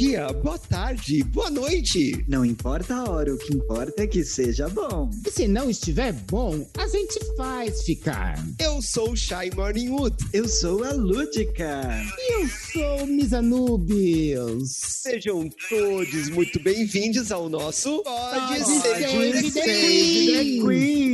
dia, boa tarde, boa noite. Não importa a hora, o que importa é que seja bom. E se não estiver bom, a gente faz ficar. Eu sou o Shy Morningwood. Eu sou a Lúdica. E eu sou Miss Anubius. Sejam todos muito bem-vindos ao nosso Pode Save Ser the Queen.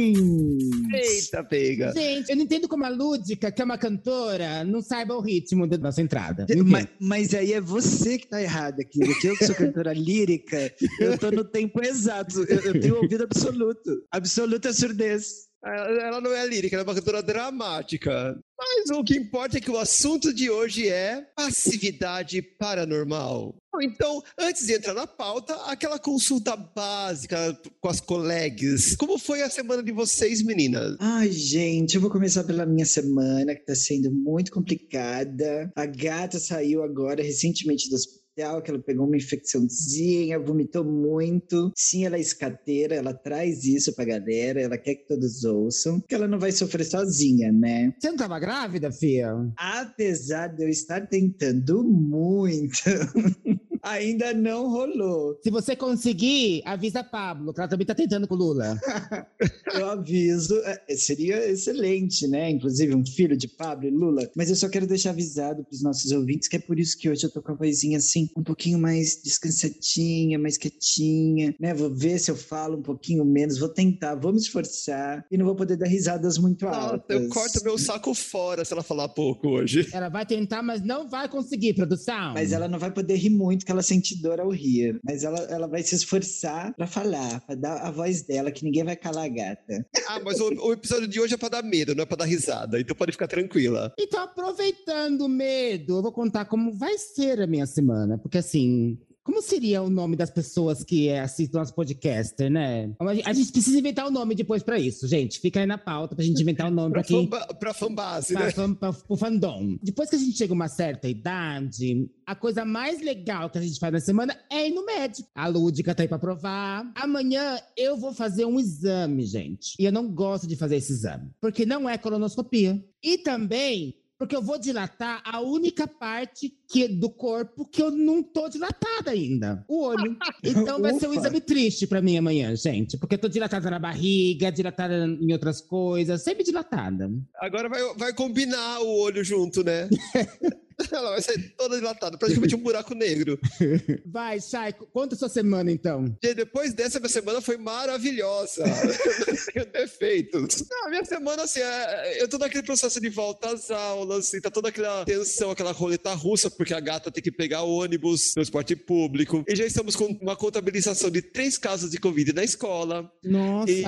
Eita, pega. Gente, eu não entendo como a Lúdica, que é uma cantora, não saiba o ritmo da nossa entrada. Mas, mas aí é você que tá errada, querida. Que eu que sou cantora lírica, eu tô no tempo exato. Eu, eu tenho ouvido absoluto. Absoluta surdez. Ela não é lírica, ela é uma cantora dramática. Mas o que importa é que o assunto de hoje é passividade paranormal. Então, antes de entrar na pauta, aquela consulta básica com as colegas. Como foi a semana de vocês, meninas? Ai, gente, eu vou começar pela minha semana, que tá sendo muito complicada. A gata saiu agora recentemente do hospital, que ela pegou uma infecçãozinha, vomitou muito. Sim, ela é escateira, ela traz isso pra galera, ela quer que todos ouçam, que ela não vai sofrer sozinha, né? Você não tava grávida, Fia? Apesar de eu estar tentando muito, ainda não rolou. Se você conseguir, avisa a Pablo, que ela também tá tentando com o Lula. Eu aviso, é, seria excelente, né? Inclusive um filho de Pablo e Lula. Mas eu só quero deixar avisado pros nossos ouvintes que é por isso que hoje eu tô com a vozinha assim, um pouquinho mais descansadinha, mais quietinha, né? Vou ver se eu falo um pouquinho menos, vou tentar, vou me esforçar e não vou poder dar risadas muito Nossa, altas. eu corto meu saco fora se ela falar pouco hoje. Ela vai tentar, mas não vai conseguir, produção. Mas ela não vai poder rir muito, que ela sente dor ao rir. Mas ela, ela vai se esforçar pra falar, pra dar a voz dela, que ninguém vai calar a gata. Ah, mas o, o episódio de hoje é pra dar medo, não é pra dar risada. Então pode ficar tranquila. Então, aproveitando o medo, eu vou contar como vai ser a minha semana. Porque, assim, como seria o nome das pessoas que é, assistem nosso podcaster, né? A gente- precisa inventar o nome depois pra isso, gente. Fica aí na pauta pra gente inventar o nome Pra, pra quem... famba, pra fanbase, Pra, né? fam- pra, pro fandom. Depois que a gente chega a uma certa idade, a coisa mais legal que a gente faz na semana é ir no médico. A Lúdica tá aí pra provar. Amanhã eu vou fazer um exame, gente. E eu não gosto de fazer esse exame. Porque não é colonoscopia. E também porque eu vou dilatar a única parte que, do corpo que eu não tô dilatada ainda. O olho. Então vai ser um exame triste pra mim amanhã, gente. Porque eu tô dilatada na barriga, dilatada em outras coisas, sempre dilatada. Agora vai, vai combinar o olho junto, né? Ela vai ser toda dilatada, praticamente um buraco negro. Vai, Chay, conta a sua semana então. E depois dessa, minha semana foi maravilhosa. Não tenho defeitos. Não, a minha semana, assim, é- eu tô naquele processo de volta às aulas, assim, tá toda aquela tensão, aquela roleta russa, porque a gata tem que pegar ônibus, transporte público. E já estamos com uma contabilização de três casos de Covid na escola. Nossa. E,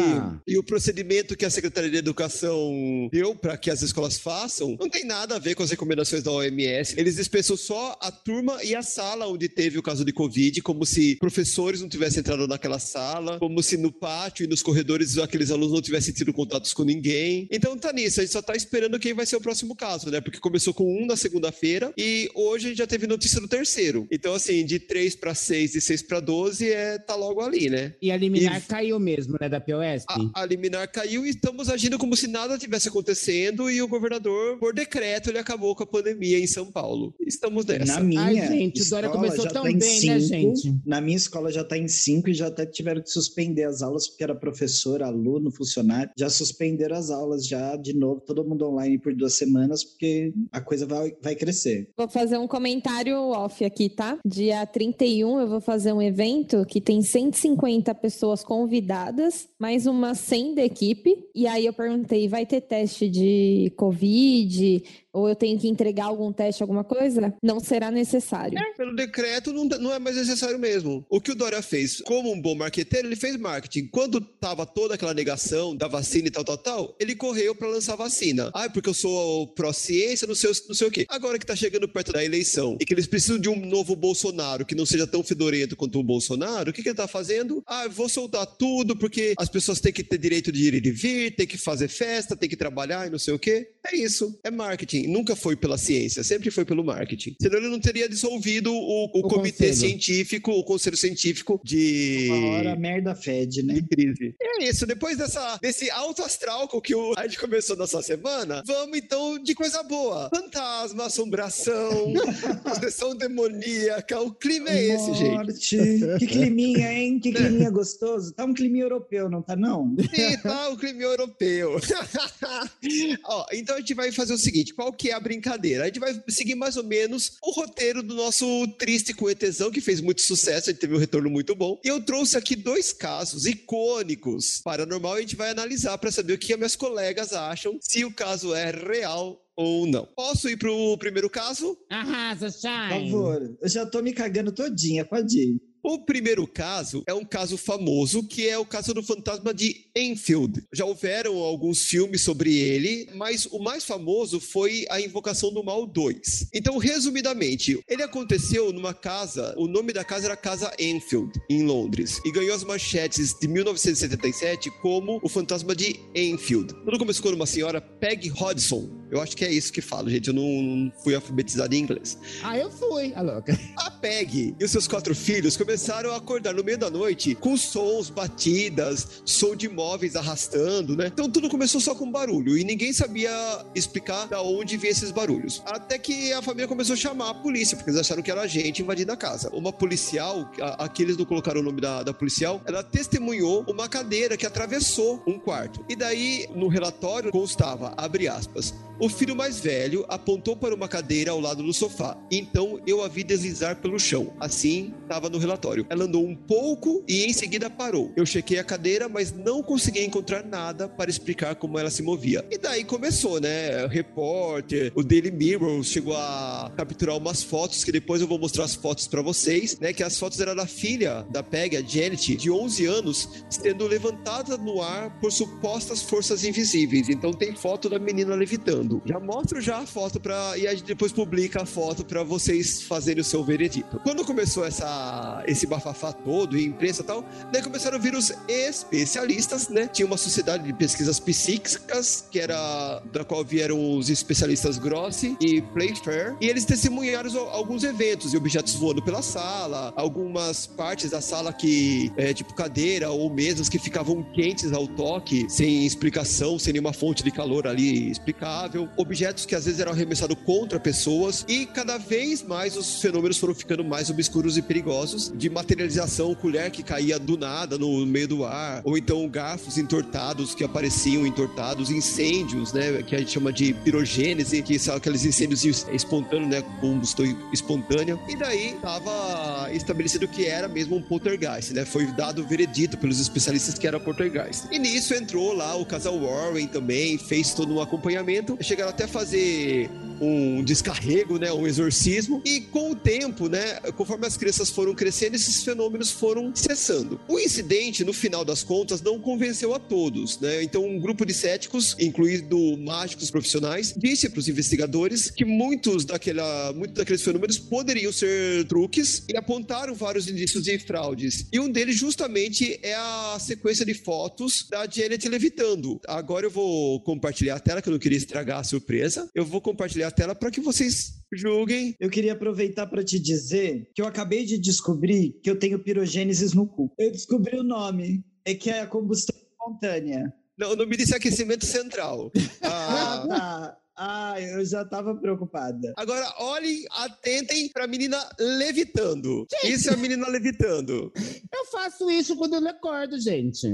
e o procedimento que a Secretaria de Educação deu para que as escolas façam não tem nada a ver com as recomendações da OMS. Eles dispensam só a turma e a sala onde teve o caso de Covid, como se professores não tivessem entrado naquela sala, como se no pátio e nos corredores aqueles alunos não tivessem tido contatos com ninguém. Então tá nisso, a gente só tá esperando quem vai ser o próximo caso, né? Porque começou com um na segunda-feira e hoje a gente já teve notícia do terceiro. Então, assim, de 3 para 6 e 6 para 12 é, tá logo ali, né? E a liminar E- caiu mesmo, né, da POS? A, a liminar caiu e estamos agindo como se nada tivesse acontecendo e o governador, por decreto, ele acabou com a pandemia em São Paulo. Estamos nessa. Na minha Ai, gente, o Dória escola começou já tão tá em bem, né, cinco. gente? Na minha escola já está em cinco e já até tiveram que suspender as aulas porque era professor, aluno, funcionário. Já suspenderam as aulas já de novo, todo mundo online por duas semanas porque a coisa vai, vai crescer. Vou fazer um comentário off aqui, tá? Dia 31 eu vou fazer um evento que tem 150 pessoas convidadas, mais umas 100 da equipe. E aí eu perguntei, vai ter teste de Covid? Ou eu tenho que entregar algum teste, alguma coisa? Não será necessário. Pelo decreto, não, não é mais necessário mesmo. O que o Dória fez, como um bom marqueteiro, ele fez marketing. Quando tava toda aquela negação da vacina e tal, tal, tal, ele correu para lançar vacina. Ah, porque eu sou pró-ciência, não sei, não sei o quê. Agora que tá chegando perto da eleição e que eles precisam de um novo Bolsonaro que não seja tão fedorento quanto o Bolsonaro, o que, que ele tá fazendo? Ah, vou soltar tudo porque as pessoas têm que ter direito de ir e de vir, tem que fazer festa, tem que trabalhar e não sei o quê. É isso. É marketing. Nunca foi pela ciência, sempre que foi pelo marketing. Senão ele não teria dissolvido o, o, O comitê conselho. científico, o conselho científico de. Uma hora merda fede, né? de crise. É isso, depois dessa, desse alto astral com que o, a gente começou nessa semana, vamos então de coisa boa. Fantasma, assombração, possessão demoníaca, o clima é esse, gente. Que climinha, hein? Que climinha gostoso. Tá um climinha europeu, não tá não? E tá o clima europeu. Ó, então a gente vai fazer o seguinte: qual que é a brincadeira? A gente vai seguir mais ou menos o roteiro do nosso Triste com ETzão, que fez muito sucesso, gente teve um retorno muito bom. E eu trouxe aqui dois casos icônicos paranormal e a gente vai analisar para saber o que as minhas colegas acham, se o caso é real ou não. Posso ir pro primeiro caso? Arrasa, Por Shine. favor. Eu já tô me cagando todinha, pode ir. O primeiro caso é um caso famoso, que é o caso do fantasma de Enfield. Já houveram alguns filmes sobre ele, mas o mais famoso foi a Invocação do Mal 2. Então, resumidamente, ele aconteceu numa casa, o nome da casa era Casa Enfield, em Londres, e ganhou as manchetes de 1977 como o fantasma de Enfield. Tudo começou com uma senhora, Peg Hodgson. Eu acho que é isso que falo, gente. Eu não, não fui alfabetizado em inglês. Ah, eu fui, a louca. A Peg e os seus quatro filhos começaram a acordar no meio da noite com sons, batidas, som de móveis arrastando, né? Então tudo começou só com barulho e ninguém sabia explicar da onde vinha esses barulhos. Até que a família começou a chamar a polícia, porque eles acharam que era gente invadindo a casa. Uma policial, a- aqui eles não colocaram o nome da, da policial, ela testemunhou uma cadeira que atravessou um quarto. E daí, no relatório, constava, abre aspas, o filho mais velho apontou para uma cadeira ao lado do sofá. Então eu a vi deslizar pelo chão. Assim estava no relatório. Ela andou um pouco e em seguida parou. Eu chequei a cadeira, mas não consegui encontrar nada para explicar como ela se movia. E daí começou, né? O repórter, o Daily Mirror chegou a capturar umas fotos que depois eu vou mostrar as fotos para vocês, né? Que as fotos eram da filha da Peg, a Janet, de 11 anos, sendo levantada no ar por supostas forças invisíveis. Então tem foto da menina levitando. Já mostro já a foto para e a gente depois publica a foto para vocês fazerem o seu veredito. Quando começou essa esse bafafá todo e imprensa e tal, daí começaram a vir os especialistas, né? Tinha uma sociedade de pesquisas psíquicas que era da qual vieram os especialistas Grossi e Playfair e eles testemunharam al- alguns eventos e objetos voando pela sala, algumas partes da sala que é, tipo cadeira ou mesas que ficavam quentes ao toque, sem explicação, sem nenhuma fonte de calor ali explicável, objetos que às vezes eram arremessados contra pessoas e cada vez mais os fenômenos foram ficando mais obscuros e perigosos, de materialização, colher que caía do nada no meio do ar, ou então garfos entortados que apareciam entortados, incêndios, né, que a gente chama de pirogênese, que são aqueles incêndios espontâneos, né, combustão espontânea. E daí estava estabelecido que era mesmo um poltergeist, né? Foi dado o veredito pelos especialistas que era poltergeist. E nisso entrou lá o casal Warren também, fez todo um acompanhamento, chegaram até a fazer um descarrego, né, um exorcismo, e com o tempo, né, conforme as crianças foram crescendo, esses fenômenos foram cessando. O incidente, no final das contas, não convenceu a todos, né? Então, um grupo de céticos, incluindo mágicos profissionais, disse para os investigadores que muitos daquela, muitos daqueles fenômenos poderiam ser truques e apontaram vários indícios de fraudes. E um deles justamente é a sequência de fotos da Janet levitando. Agora eu vou compartilhar a tela, que eu não queria estragar a surpresa. Eu vou compartilhar a tela para que vocês julguem. Eu queria aproveitar para te dizer que eu acabei de descobrir que eu tenho pirogênesis no cu. Eu descobri o nome. É que é a combustão espontânea. Não, o nome disso é aquecimento central. Ah, Ah, tá. Ah, eu já tava preocupada. Agora, olhem, atentem pra menina levitando. Isso é a menina levitando. Eu faço isso quando eu acordo, gente.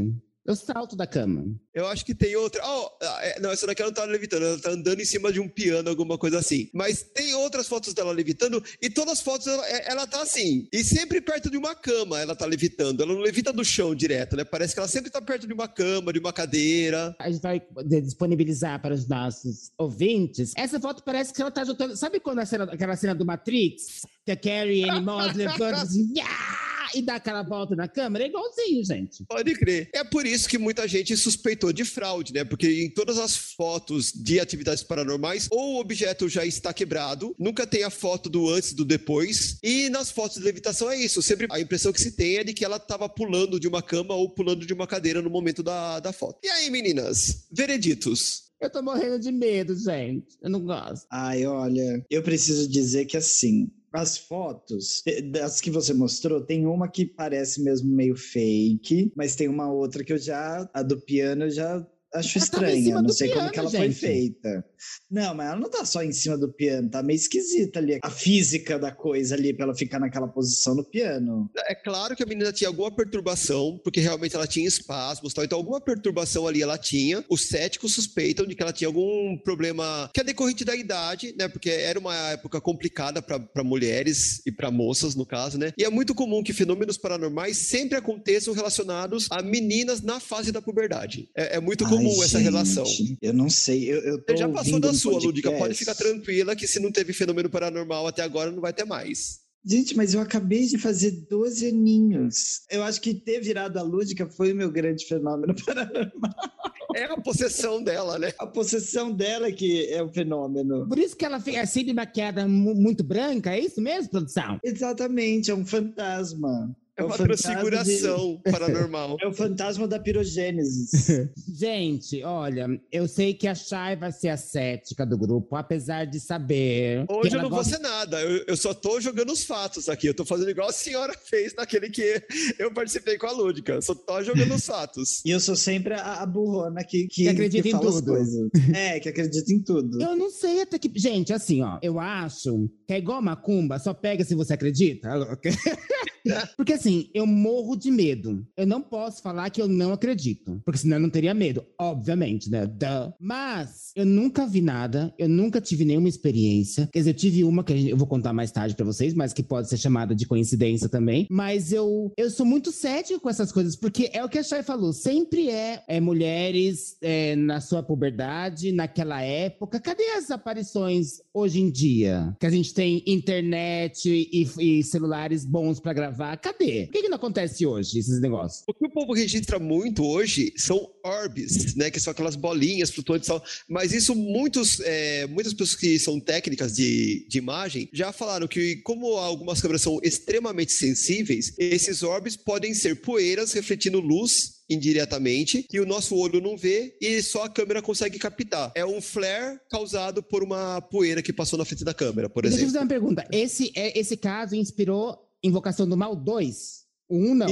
Eu salto da cama. Eu acho que tem outra. Oh, é, não, essa daqui ela não tá levitando, ela tá andando em cima de um piano, alguma coisa assim. Mas tem outras fotos dela levitando e todas as fotos ela, é- ela tá assim. E sempre perto de uma cama ela tá levitando. Ela não levita do chão direto, né? Parece que ela sempre tá perto de uma cama, de uma cadeira. A gente vai disponibilizar para os nossos ouvintes. Essa foto parece que ela tá juntando. Sabe quando a cena- aquela cena do Matrix? Que a Carrie Anne Moss levanta assim, "Ya!" E dá aquela volta na câmera? É igualzinho, gente. Pode crer. É por isso que muita gente suspeitou de fraude, né? Porque em todas as fotos de atividades paranormais, ou o objeto já está quebrado, nunca tem a foto do antes e do depois. E nas fotos de levitação é isso. Sempre a impressão que se tem é de que ela estava pulando de uma cama ou pulando de uma cadeira no momento da, da foto. E aí, meninas? Vereditos. Eu tô morrendo de medo, gente. Eu não gosto. Ai, olha, eu preciso dizer que assim, as fotos, das que você mostrou, tem uma que parece mesmo meio fake, mas tem uma outra que eu já, a do piano, eu já acho estranha. Não sei piano, como que ela gente. foi feita. Não, mas ela não tá só em cima do piano, tá meio esquisita ali. A física da coisa ali pra ela ficar naquela posição no piano. É claro que a menina tinha alguma perturbação, porque realmente ela tinha espasmos tal. Então, alguma perturbação ali ela tinha. Os céticos suspeitam de que ela tinha algum problema que é decorrente da idade, né? Porque era uma época complicada para mulheres e para moças, no caso, né? E é muito comum que fenômenos paranormais sempre aconteçam relacionados a meninas na fase da puberdade. É, é muito comum comum essa relação. Eu não sei, eu, eu tô Já passou da sua, Lúdica, pode ficar tranquila que se não teve fenômeno paranormal até agora, não vai ter mais. Gente, mas eu acabei de fazer 12 aninhos. Eu acho que ter virado a Lúdica foi o meu grande fenômeno paranormal. É a possessão dela, né? A possessão dela que é o fenômeno. Por isso que ela é sempre maquiada muito branca, é isso mesmo, produção? Exatamente, é um fantasma. É, uma transfiguração de... paranormal. É o fantasma da pirogênese. Gente, olha, eu sei que a Chay vai ser a cética do grupo, apesar de saber. Hoje eu não gosta... vou ser nada, eu, eu, só tô jogando os fatos aqui. Eu tô fazendo igual a senhora fez naquele que eu participei com a Lúdica. Só tô jogando os fatos. E eu sou sempre a, a burrona que, que, que acredita que em tudo. É, que acredita em tudo. Eu não sei até que. Gente, assim, ó, eu acho que é igual macumba, só pega se você acredita. Porque assim, eu morro de medo. Eu não posso falar que eu não acredito, porque senão eu não teria medo, obviamente, né? Duh. Mas eu nunca vi nada, eu nunca tive nenhuma experiência. Quer dizer, eu tive uma que eu vou contar mais tarde para vocês, mas que pode ser chamada de coincidência também. Mas eu, eu sou muito cético com essas coisas, porque é o que a Chay falou, sempre é, é mulheres é, na sua puberdade, naquela época. Cadê as aparições hoje em dia? Que a gente tem internet e, e celulares bons para gravar gravar. Cadê? Por que, que não acontece hoje esses negócios? O que o povo registra muito hoje são orbes, né? Que são aquelas bolinhas flutuantes. Mas isso muitos, é, muitas pessoas que são técnicas de, de imagem já falaram que como algumas câmeras são extremamente sensíveis, esses orbes podem ser poeiras refletindo luz indiretamente que o nosso olho não vê e só a câmera consegue captar. É um flare causado por uma poeira que passou na frente da câmera, por exemplo. Deixa eu fazer uma pergunta. Esse, é, esse caso inspirou Invocação do Mal 2? O 1 não.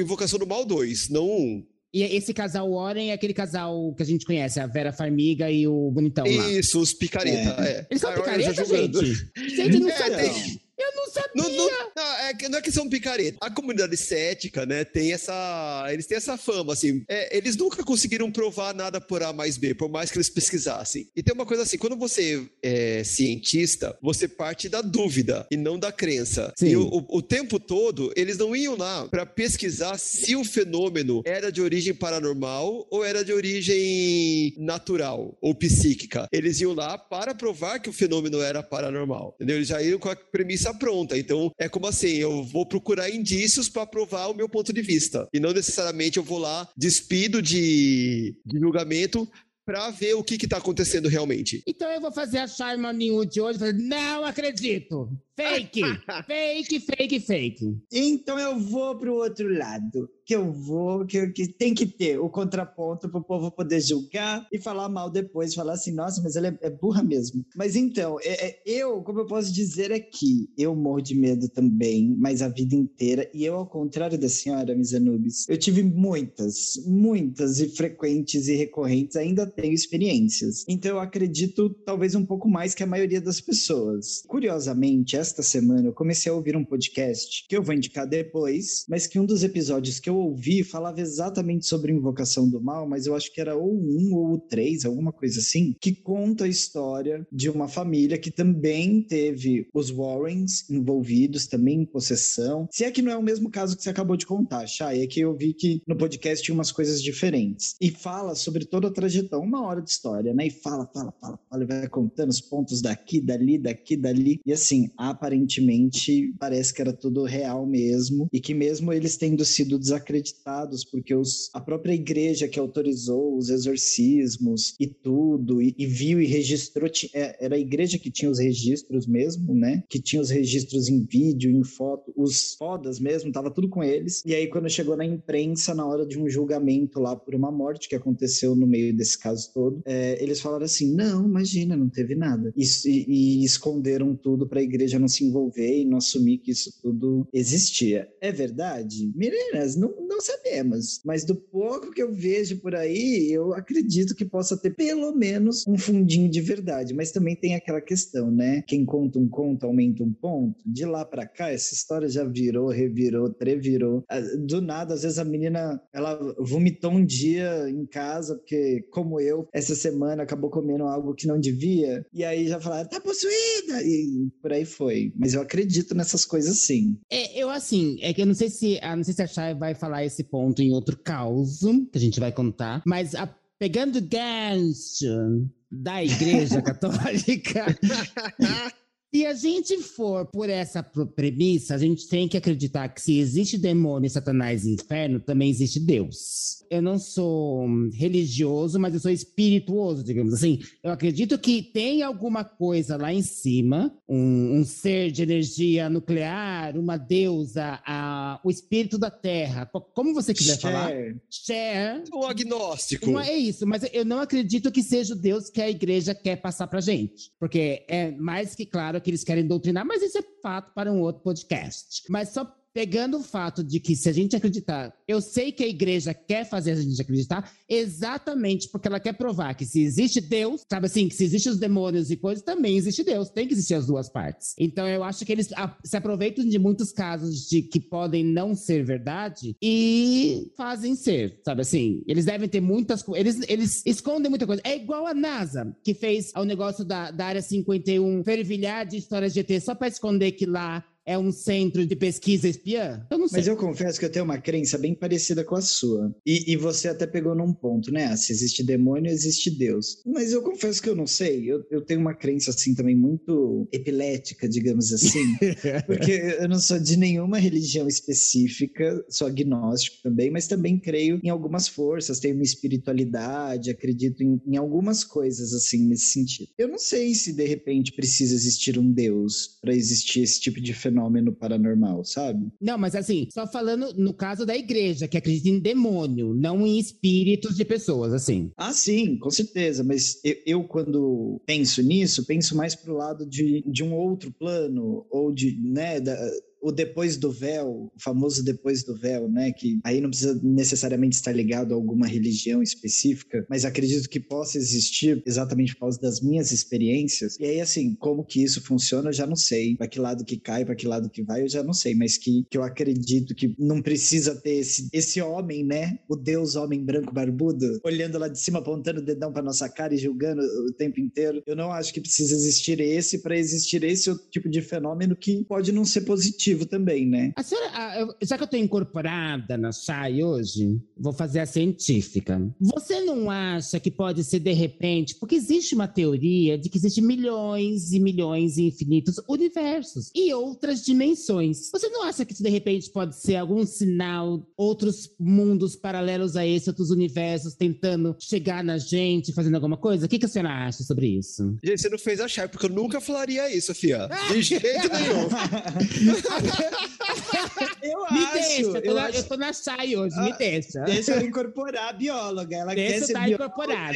Invocação do Mal 2, não o 1. E esse casal Warren é aquele casal que a gente conhece, a Vera Farmiga e o Bonitão lá. Isso, os picareta, é. é. Eles são picareta, gente? Gente, não é, sabia. Eu não sabia. Não, não, não, é, não é que são picareta. A comunidade cética, né, tem essa. Eles têm essa fama, assim. É, eles nunca conseguiram provar nada por A mais B, por mais que eles pesquisassem. E tem uma coisa assim: quando você é cientista, você parte da dúvida e não da crença. Sim. E o, o, o tempo todo, eles não iam lá para pesquisar se o fenômeno era de origem paranormal ou era de origem natural ou psíquica. Eles iam lá para provar que o fenômeno era paranormal. Entendeu? Eles já iam com a premissa pronta. Então, é como assim, eu vou procurar indícios para provar o meu ponto de vista. E não necessariamente eu vou lá, despido de, de julgamento, para ver o que está acontecendo realmente. Então eu vou fazer a Charma New de hoje. Não acredito. Fake! fake, fake, fake. Então eu vou pro outro lado. Que eu vou, que, que tem que ter o contraponto pro povo poder julgar e falar mal depois, falar assim, nossa, mas ela é, é burra mesmo. Mas então, é, é, eu, como eu posso dizer aqui, eu morro de medo também, mas a vida inteira. E eu, ao contrário da senhora, Miss Anubis, eu tive muitas, muitas e frequentes e recorrentes, ainda tenho experiências. Então eu acredito talvez um pouco mais que a maioria das pessoas. Curiosamente, esta semana eu comecei a ouvir um podcast que eu vou indicar depois, mas que um dos episódios que eu ouvi falava exatamente sobre invocação do mal, mas eu acho que era ou um ou três, alguma coisa assim, que conta a história de uma família que também teve os Warrens envolvidos, também em possessão. Se é que não é o mesmo caso que você acabou de contar, Chay, é que eu vi que no podcast tinha umas coisas diferentes. E fala sobre toda a trajetória, uma hora de história, né? E fala, fala, fala, fala, e vai contando os pontos daqui, dali, daqui, dali. E assim, a aparentemente parece que era tudo real mesmo e que mesmo eles tendo sido desacreditados porque os, a própria igreja que autorizou os exorcismos e tudo e, e viu e registrou é, era a igreja que tinha os registros mesmo, né? Que tinha os registros em vídeo, em foto, os fodas mesmo, tava tudo com eles. E aí quando chegou na imprensa na hora de um julgamento lá por uma morte que aconteceu no meio desse caso todo, é, eles falaram assim: não, imagina, não teve nada. E, e, e esconderam tudo para a igreja não se envolver e não assumir que isso tudo existia. É verdade? Meninas, não, não sabemos. Mas do pouco que eu vejo por aí, eu acredito que possa ter pelo menos um fundinho de verdade. Mas também tem aquela questão, né? Quem conta um conto aumenta um ponto. De lá para cá, essa história já virou, revirou, trevirou. Ah, do nada, às vezes a menina, ela vomitou um dia em casa, porque, como eu, essa semana acabou comendo algo que não devia. E aí já falaram, tá possuída! E por aí foi. Mas eu acredito nessas coisas sim. É, eu assim, é que eu não sei se, a, não sei se a Chay vai falar esse ponto em outro caos que a gente vai contar, mas a, pegando gancho da Igreja Católica. Se a gente for por essa premissa, a gente tem que acreditar que se existe demônio, satanás e inferno, também existe Deus. Eu não sou religioso, mas eu sou espirituoso, digamos assim. Eu acredito que tem alguma coisa lá em cima, um, um ser de energia nuclear, uma deusa, a, o espírito da terra, como você quiser Share. falar. Share. O agnóstico. Não é isso, mas eu não acredito que seja o Deus que a igreja quer passar pra gente. Porque é mais que claro que eles querem doutrinar, mas isso é fato para um outro podcast. Mas só pegando o fato de que se a gente acreditar, eu sei que a igreja quer fazer a gente acreditar, exatamente porque ela quer provar que se existe Deus, sabe assim, que se existem os demônios e coisas, também existe Deus, tem que existir as duas partes. Então eu acho que eles se aproveitam de muitos casos de que podem não ser verdade e fazem ser, sabe assim, eles devem ter muitas coisas, eles, eles escondem muita coisa. É igual a NASA, que fez o negócio da, da Área 51 fervilhar de histórias de ET só para esconder que lá é um centro de pesquisa espiã? Eu não sei. Mas eu confesso que eu tenho uma crença bem parecida com a sua. E, e você até pegou num ponto, né? Se existe demônio, existe Deus. Mas eu confesso que eu não sei. Eu, eu tenho uma crença, assim, também muito epilética, digamos assim. porque eu não sou de nenhuma religião específica, sou agnóstico também, mas também creio em algumas forças, tenho uma espiritualidade, acredito em, em algumas coisas, assim, nesse sentido. Eu não sei se, de repente, precisa existir um Deus para existir esse tipo de fenômeno fenômeno paranormal, sabe? Não, mas assim, só falando no caso da igreja, que acredita em demônio, não em espíritos de pessoas, assim. Ah, sim, com certeza. Mas eu, eu quando penso nisso, penso mais pro lado de, de um outro plano, ou de, né, da, o depois do véu, o famoso depois do véu, né? Que aí não precisa necessariamente estar ligado a alguma religião específica, mas acredito que possa existir exatamente por causa das minhas experiências. E aí, assim, como que isso funciona, eu já não sei. Para que lado que cai, para que lado que vai, eu já não sei. Mas que, que eu acredito que não precisa ter esse, esse homem, né? O Deus homem branco barbudo, olhando lá de cima, apontando o dedão para nossa cara e julgando o tempo inteiro. Eu não acho que precisa existir esse para existir esse outro tipo de fenômeno que pode não ser positivo positivo também, né? A senhora, já que eu estou incorporada na Chay hoje, vou fazer a científica. Você não acha que pode ser de repente, porque existe uma teoria de que existem milhões e milhões e infinitos universos e outras dimensões. Você não acha que isso de repente pode ser algum sinal, outros mundos paralelos a esse, outros universos tentando chegar na gente, fazendo alguma coisa? O que, que a senhora acha sobre isso? Gente, você não fez a Chay, porque eu nunca falaria isso, Fia. De jeito nenhum. eu me acho. Deixa, eu, tô eu na, acho... eu tô na SAI hoje, ah, me deixa. Deixa ela incorporar a bióloga. Ela deixa quer ser tá incorporada.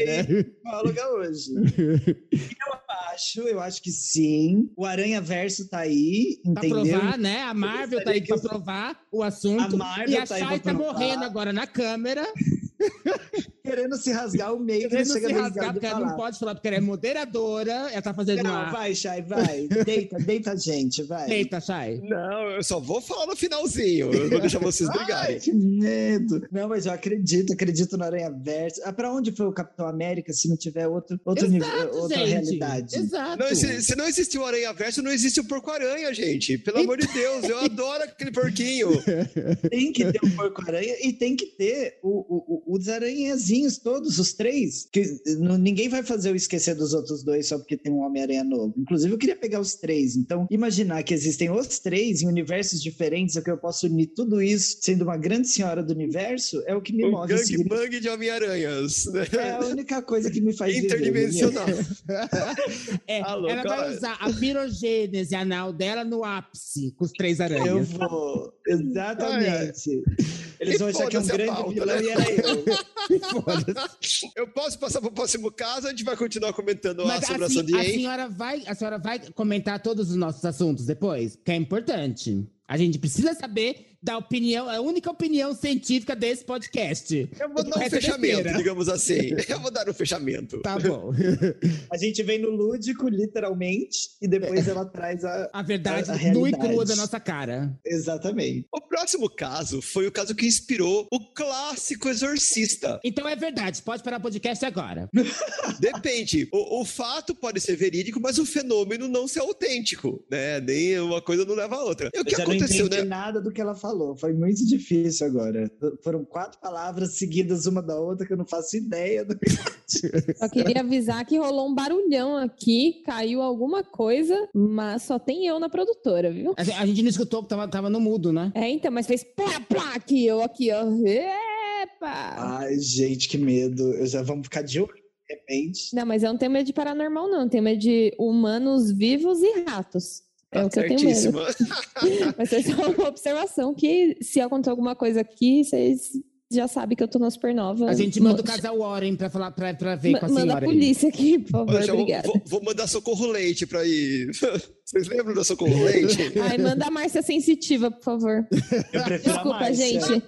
bióloga hoje. eu acho, eu acho que sim. O Aranha Verso tá aí, pra entendeu? Pra provar, né? A Marvel tá aí pra provar o assunto. A Marvel e a tá Chay tá morrendo agora na câmera. Querendo se rasgar o meio. Querendo se rasgar, porque ela não pode falar, porque ela é moderadora. Ela tá fazendo não, uma... vai, Chay, vai. Deita, deita a gente, vai. Deita, Chay. Não, eu só vou falar no finalzinho. Eu vou deixar vocês brigarem. Ai, que medo. Não, mas eu acredito, acredito no Aranha Verso. Ah, pra onde foi o Capitão América se não tiver outro, outro Exato, nível, outra gente. realidade? Exato. Não, se, se, não existiu o Aranha Verso, não existe o Porco-Aranha, gente. Pelo amor de Deus, eu adoro aquele porquinho. Tem que ter o Porco-Aranha e tem que ter o, o, o, os todos, os três. Que ninguém vai fazer eu esquecer dos outros dois só porque tem um Homem-Aranha novo. Inclusive, eu queria pegar os três. Então, imaginar que existem os três em universos diferentes, é que eu posso unir tudo isso sendo uma grande senhora do universo, é o que me um move. Um bang de Homem-Aranhas. É a única coisa que me faz Interdimensional. é, Alô, ela vai usar a pirogênese anal dela no ápice, com os três aranhas. Eu vou, exatamente. Eles vão achar que é um grande pauta, vilão né? e era eu. eu posso passar para o próximo caso, a gente vai continuar comentando Mas, a assombração assim, de a senhora vai, A senhora vai comentar todos os nossos assuntos depois? Que é importante. A gente precisa saber da opinião, a única opinião científica desse podcast. Eu vou dar um fechamento, digamos assim. Eu vou dar um fechamento. Tá bom. a gente vem no lúdico, literalmente, e depois é. ela traz a A verdade a, a nua e crua da nossa cara. Exatamente. O próximo caso foi o caso que inspirou o clássico Exorcista. Então é verdade, pode parar o podcast agora. Depende. O, o fato pode ser verídico, mas o fenômeno não ser autêntico, né? Nem uma coisa não leva a outra. E o que Eu aconteceu, não entendi né? nada do que ela falou falou. Foi muito difícil agora. Foram quatro palavras seguidas uma da outra que eu não faço ideia do que. Só queria avisar que rolou um barulhão aqui, caiu alguma coisa, mas só tem eu na produtora, viu? A, gente não escutou, tava, tava no mudo, né? É, então, mas fez plá, plá, aqui, eu aqui, ó. Epa! Ai, gente, que medo. Eu já vamos ficar de olho de repente. Não, mas eu não tenho medo de paranormal, não. Eu tenho medo de humanos vivos e ratos. É o que eu tenho medo. Mas é só uma observação que se acontecer alguma coisa aqui, vocês já sabem que eu tô na Supernova. A gente manda o casal Warren pra, falar, pra, pra ver Ma com a senhora. Manda a polícia aqui, por favor, Poxa, obrigada. Vou, vou, mandar Socorro Leite pra ir. Vocês lembram da Socorro Leite? Ai, manda a Márcia Sensitiva, por favor. Eu prefiro Desculpa, a gente.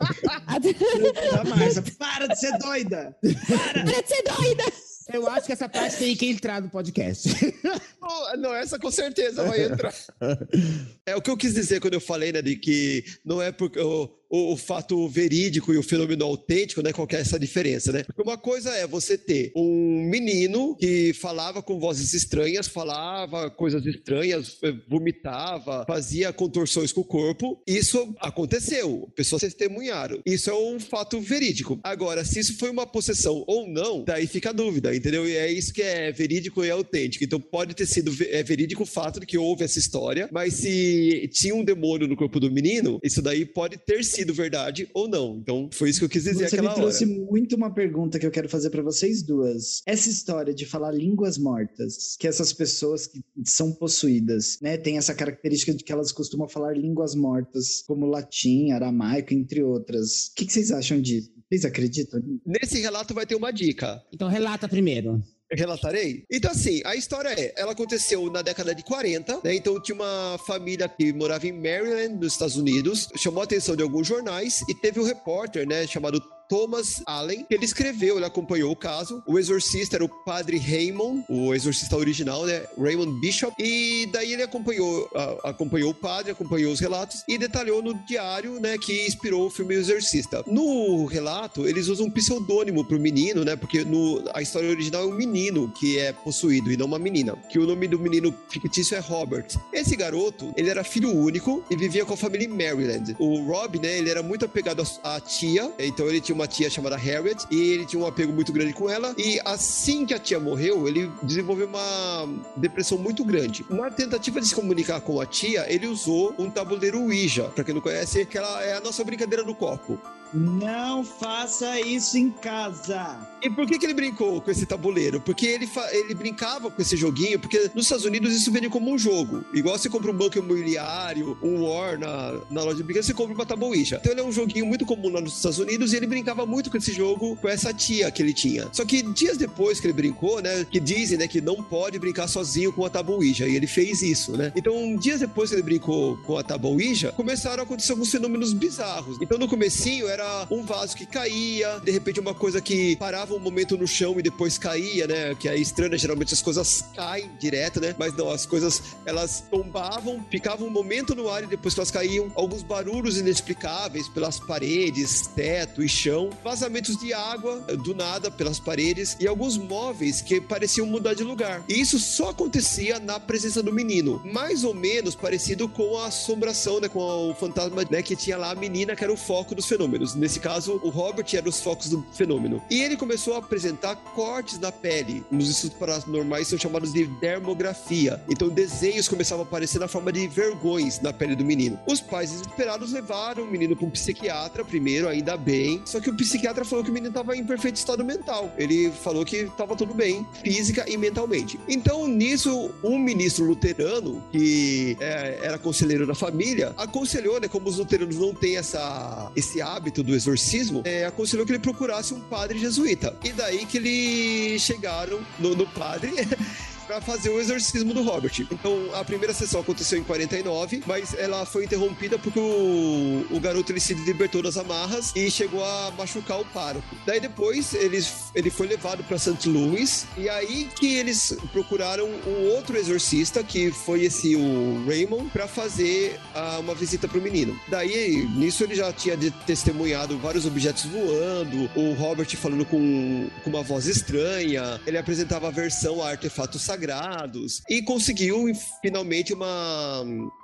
a Márcia, para de ser doida! Para, para de ser doida! Eu acho que essa parte tem que entrar no podcast. Não, essa com certeza vai entrar. É o que eu quis dizer quando eu falei, né, de que não é porque o, o, o, fato verídico e o fenômeno autêntico, né? Qual é essa diferença, né? Porque uma coisa é você ter um menino que falava com vozes estranhas, falava coisas estranhas, eh, vomitava, fazia contorções com o corpo. Isso aconteceu, pessoas testemunharam. Isso é um fato verídico. Agora, se isso foi uma possessão ou não, daí fica a dúvida, entendeu? E é isso que é verídico e autêntico. Então pode ter sido é verídico o fato de que houve essa história, mas se tinha um demônio no corpo do menino, isso daí pode ter sido sido verdade ou não. Então, foi isso que eu quis dizer Você aquela me trouxe hora. muito uma pergunta que eu quero fazer para vocês duas. Essa história de falar línguas mortas, que essas pessoas que são possuídas, né, tem essa característica de que elas costumam falar línguas mortas, como latim, aramaico, entre outras. O que, que vocês acham disso? Vocês acreditam? Nesse relato vai ter uma dica. Então relata primeiro relatarei? Então, assim, a história é: ela aconteceu na década de 40, né? Então, tinha uma família que morava em Maryland, nos Estados Unidos, chamou a atenção de alguns jornais e teve um repórter, né, chamado Thomas Allen, ele escreveu, ele acompanhou o caso. O exorcista era o padre Raymond, o exorcista original, né? Raymond Bishop. E daí ele acompanhou, acompanhou o padre, acompanhou os relatos e detalhou no diário, né, que inspirou o filme Exorcista. No relato, eles usam um pseudônimo pro menino, né? Porque no, a história original é um menino que é possuído e não uma menina. Que o nome do menino fictício é Robert. Esse garoto, ele era filho único e vivia com a família em Maryland. O Rob, né, ele era muito apegado à tia, então ele tinha uma tia chamada Harriet e ele tinha um apego muito grande com ela. E assim que a tia morreu, ele desenvolveu uma depressão muito grande. Na tentativa de se comunicar com a tia, ele usou um tabuleiro Ouija. Pra quem não conhece, que ela é a nossa brincadeira do copo. Não faça isso em casa. E por que, que ele brincou com esse tabuleiro? Porque ele, ele brincava com esse joguinho, porque nos Estados Unidos isso vende como um jogo. Igual você compra um banco imobiliário, um War na, na loja de brinquedos, você compra uma tabuícha. Então ele é um joguinho muito comum lá nos Estados Unidos e ele brincava muito com esse jogo com essa tia que ele tinha. Só que dias depois que ele brincou, né, que dizem, né, que não pode brincar sozinho com a tabuícha, e ele fez isso, né? Então, dias depois que ele brincou com a tabuícha, começaram a acontecer alguns fenômenos bizarros. Então, no comecinho era era um vaso que caía, de repente uma coisa que parava um momento no chão e depois caía, né? Que é estranho, né? geralmente as coisas caem direto, né? Mas não, as coisas elas tombavam, ficavam um momento no ar e depois elas caíam. Alguns barulhos inexplicáveis pelas paredes, teto e chão, vazamentos de água do nada pelas paredes e alguns móveis que pareciam mudar de lugar. E isso só acontecia na presença do menino, mais ou menos parecido com a assombração, né? Com o fantasma, né? Que tinha lá a menina que era o foco dos fenômenos. Nesse caso, o Robert era os focos do fenômeno. E ele começou a apresentar cortes na pele. Nos estudos paranormais são chamados de dermografia. Então, desenhos começavam a aparecer na forma de vergões na pele do menino. Os pais desesperados levaram o menino para um psiquiatra primeiro, ainda bem. Só que o psiquiatra falou que o menino estava em perfeito estado mental. Ele falou que estava tudo bem, física e mentalmente. Então, nisso, um ministro luterano, que é, era conselheiro da família, aconselhou, né, como os luteranos não têm essa, esse hábito do exorcismo, é, aconselhou que ele procurasse um padre jesuíta. E daí que eles chegaram no, no padre para fazer o exorcismo do Robert. Então, a primeira sessão aconteceu em 49, mas ela foi interrompida porque o, o garoto ele se libertou das amarras e chegou a machucar o pároco. Daí depois eles, ele foi levado para St. Louis e aí que eles procuraram um outro exorcista, que foi esse o Raymond, para fazer uma visita para o menino. Daí, nisso ele já tinha testemunhado vários objetos voando, o Robert falando com, com uma voz estranha, ele apresentava a versão a artefatos sagrados sagrados. E conseguiu finalmente uma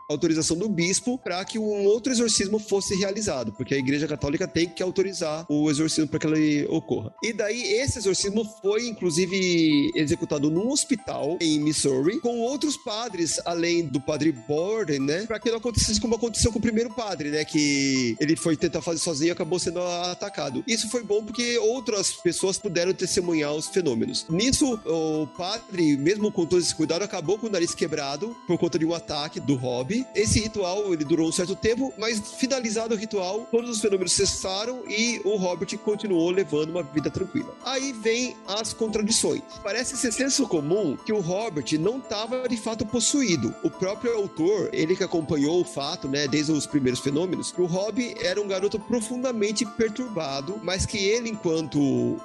autorização do bispo para que um outro exorcismo fosse realizado, porque a Igreja Católica tem que autorizar o exorcismo para que ele ocorra. E daí esse exorcismo foi inclusive executado num hospital em Missouri com outros padres além do padre Borden, né, para que não acontecesse como aconteceu com o primeiro padre, né, que ele foi tentar fazer sozinho e acabou sendo atacado. Isso foi bom porque outras pessoas puderam testemunhar os fenômenos. Nisso o padre, mesmo com todo esse cuidado, acabou com o nariz quebrado por conta de um ataque do Hobby esse ritual ele durou um certo tempo, mas finalizado o ritual, todos os fenômenos cessaram e o Hobbit continuou levando uma vida tranquila. Aí vem as contradições. Parece ser senso comum que o Hobbit não estava de fato possuído. O próprio autor, ele que acompanhou o fato, né, desde os primeiros fenômenos, que o Hobbit era um garoto profundamente perturbado, mas que ele, enquanto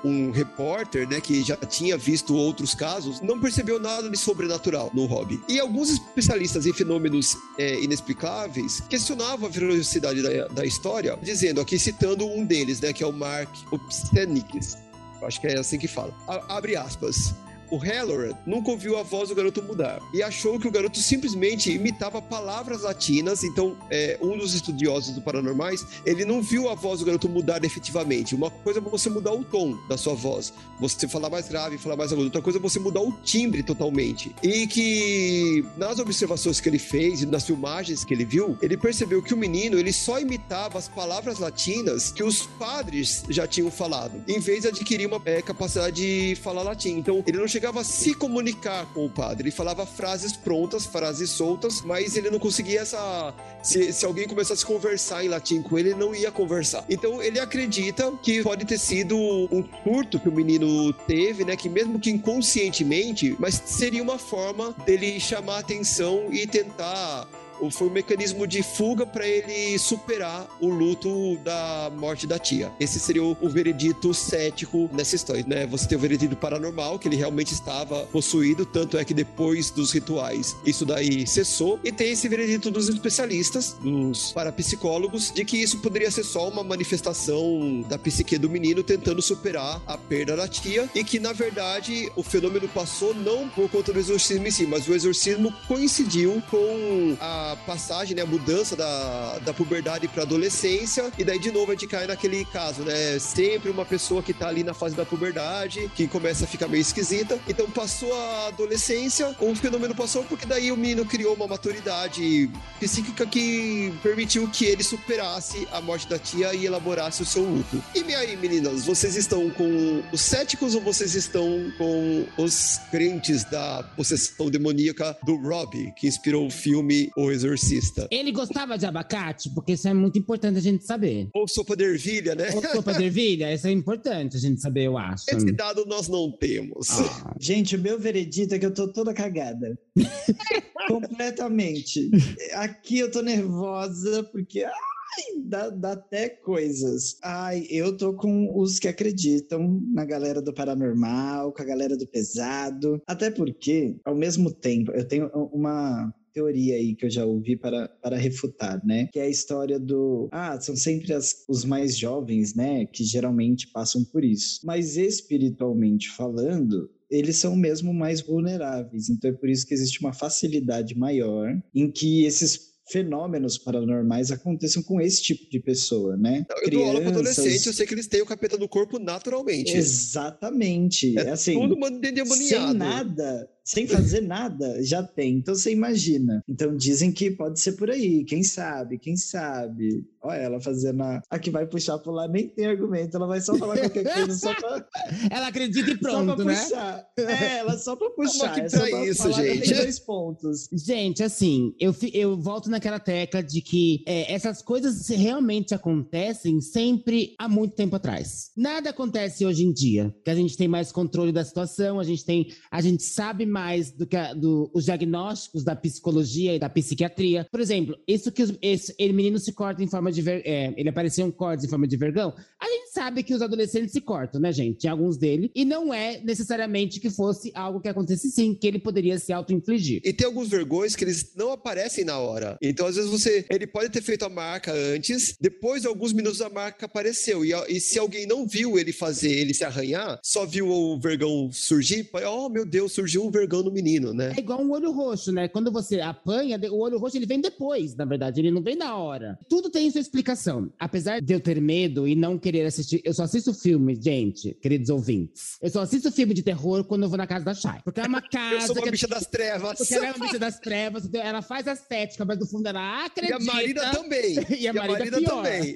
um repórter, né, que já tinha visto outros casos, não percebeu nada de sobrenatural no Hobbit. E alguns especialistas em fenômenos é, inexplicáveis, questionavam a veracidade da, da história, dizendo, aqui citando um deles, né, que é o Mark Upstenikis, acho que é assim que fala, a, abre aspas, o Halloran nunca ouviu a voz do garoto mudar e achou que o garoto simplesmente imitava palavras latinas. Então, é, um dos estudiosos do paranormais, ele não viu a voz do garoto mudar efetivamente. Uma coisa é você mudar o tom da sua voz, você falar mais grave, falar mais agudo. Outra coisa é você mudar o timbre totalmente. E que nas observações que ele fez e nas filmagens que ele viu, ele percebeu que o menino ele só imitava as palavras latinas que os padres já tinham falado, em vez de adquirir uma é, capacidade de falar latim. Então, ele não chegou chegava a se comunicar com o padre. Ele falava frases prontas, frases soltas, mas ele não conseguia essa. Se, se alguém começasse a conversar em latim com ele, ele não ia conversar. Então ele acredita que pode ter sido um surto que o menino teve, né? Que mesmo que inconscientemente, mas seria uma forma dele chamar atenção e tentar foi um mecanismo de fuga para ele superar o luto da morte da tia. Esse seria o, o veredito cético nessa história, né? Você tem o veredito paranormal, que ele realmente estava possuído, tanto é que depois dos rituais isso daí cessou, e tem esse veredito dos especialistas, dos parapsicólogos, de que isso poderia ser só uma manifestação da psique do menino tentando superar a perda da tia, e que na verdade o fenômeno passou não por conta do exorcismo em si, mas o exorcismo coincidiu com a passagem, né, a mudança da, da puberdade para adolescência, e daí de novo a gente cai naquele caso, né? Sempre uma pessoa que tá ali na fase da puberdade, que começa a ficar meio esquisita. Então passou a adolescência, o fenômeno passou porque daí o menino criou uma maturidade psíquica que permitiu que ele superasse a morte da tia e elaborasse o seu luto. E aí, meninas, vocês estão com os céticos ou vocês estão com os crentes da possessão demoníaca do Robbie, que inspirou o filme O exorcista. Ele gostava de abacate? Porque isso é muito importante a gente saber. Ou sopa de ervilha, né? Ou sopa de ervilha, isso é importante a gente saber, eu acho. Esse dado nós não temos. Ah. Gente, o meu veredito é que eu tô toda cagada. Completamente. Aqui eu tô nervosa porque. Ai, dá, dá, até coisas. Ai, eu tô com os que acreditam na galera do paranormal, com a galera do pesado. Até porque, ao mesmo tempo, eu tenho uma teoria aí que eu já ouvi para, para refutar, né? Que é a história do. Ah, são sempre as, os mais jovens, né? Que geralmente passam por isso. Mas espiritualmente falando, eles são mesmo mais vulneráveis. Então é por isso que existe uma facilidade maior em que esses fenômenos paranormais aconteçam com esse tipo de pessoa, né? Eu dou aula para adolescente, eu sei que eles têm o capeta no corpo naturalmente. Exatamente. É assim, tudo endemoniado. sem nada, sem fazer nada, já tem. Então você imagina. Então dizem que pode ser por aí. Quem sabe? Quem sabe? Olha ela fazendo a, a que vai puxar por lá, nem tem argumento. Ela vai só falar qualquer coisa só pra, Ela acredita e só pra pronto, né? puxar. É, ela só pra puxar. que é só pra pra isso, gente. Tem dois pontos. Gente, assim, eu, eu volto naquela tecla de que é, essas coisas realmente acontecem sempre há muito tempo atrás. Nada acontece hoje em dia, que a gente tem mais controle da situação, a gente tem, a gente sabe mais do que a- do, os diagnósticos da psicologia e da psiquiatria. Por exemplo, isso que os, esse, ele menino se corta em forma de ver, é, ele apareceu um corte em forma de vergão. A gente sabe que os adolescentes se cortam, né, gente? Tem alguns dele e não é necessariamente que fosse algo que acontecesse sim, que ele poderia se auto-infligir. E tem alguns vergões que eles não aparecem na hora. Então, às vezes, você. Ele pode ter feito a marca antes, depois de alguns minutos a marca apareceu. E, e se alguém não viu ele fazer, ele se arranhar, só viu o vergão surgir, oh meu Deus, surgiu um vergão no menino, né? É igual um olho roxo, né? Quando você apanha, o olho roxo ele vem depois, na verdade, ele não vem na hora. Tudo tem sua explicação. Apesar de eu ter medo e não querer assistir, eu só assisto filme, gente, queridos ouvintes. Eu só assisto filme de terror quando eu vou na casa da Chay. Porque é uma casa. Eu sou uma que- bicha das trevas. Porque ela é uma bicha das trevas, então ela faz a estética, mas no fundo ela E acredita. a Marina também. E a Marina pior. também.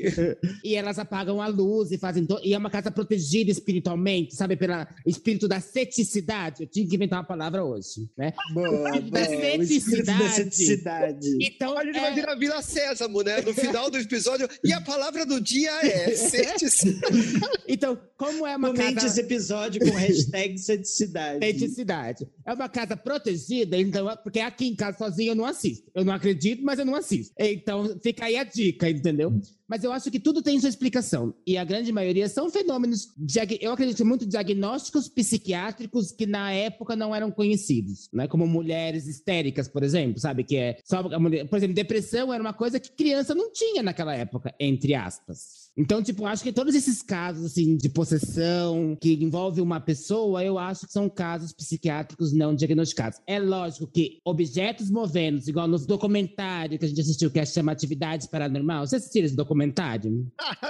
E elas apagam a luz e fazem. to- E é uma casa protegida espiritualmente, sabe? Pelo espírito da ceticidade. Eu tinha que inventar uma palavra hoje, né? Boa, Da boa. O espírito ceticidade. da ceticidade. Então, A gente é- vai virar Vila Sésamo, né? No final do episódio. E a palavra do dia é ceticidade. então como é uma Comente casa. esse episódio com hashtag ceticidade. Ceticidade. É uma casa protegida, então, porque aqui em casa sozinho eu não assisto. Eu não acredito, mas eu não assisto. Então, fica aí a dica, entendeu? Mas eu acho que tudo tem sua explicação. E a grande maioria são fenômenos, eu acredito muito, diagnósticos psiquiátricos que na época não eram conhecidos, né? Como mulheres histéricas, por exemplo, sabe? Que é só a mulher. Por exemplo, depressão era uma coisa que criança não tinha naquela época, entre aspas. Então, tipo, acho que todos esses casos, assim, de possessão que envolve uma pessoa, eu acho que são casos psiquiátricos não diagnosticados. É lógico que objetos movendo, igual no documentário que a gente assistiu, que é chama Atividades Paranormal. Você assistiu esse documentário?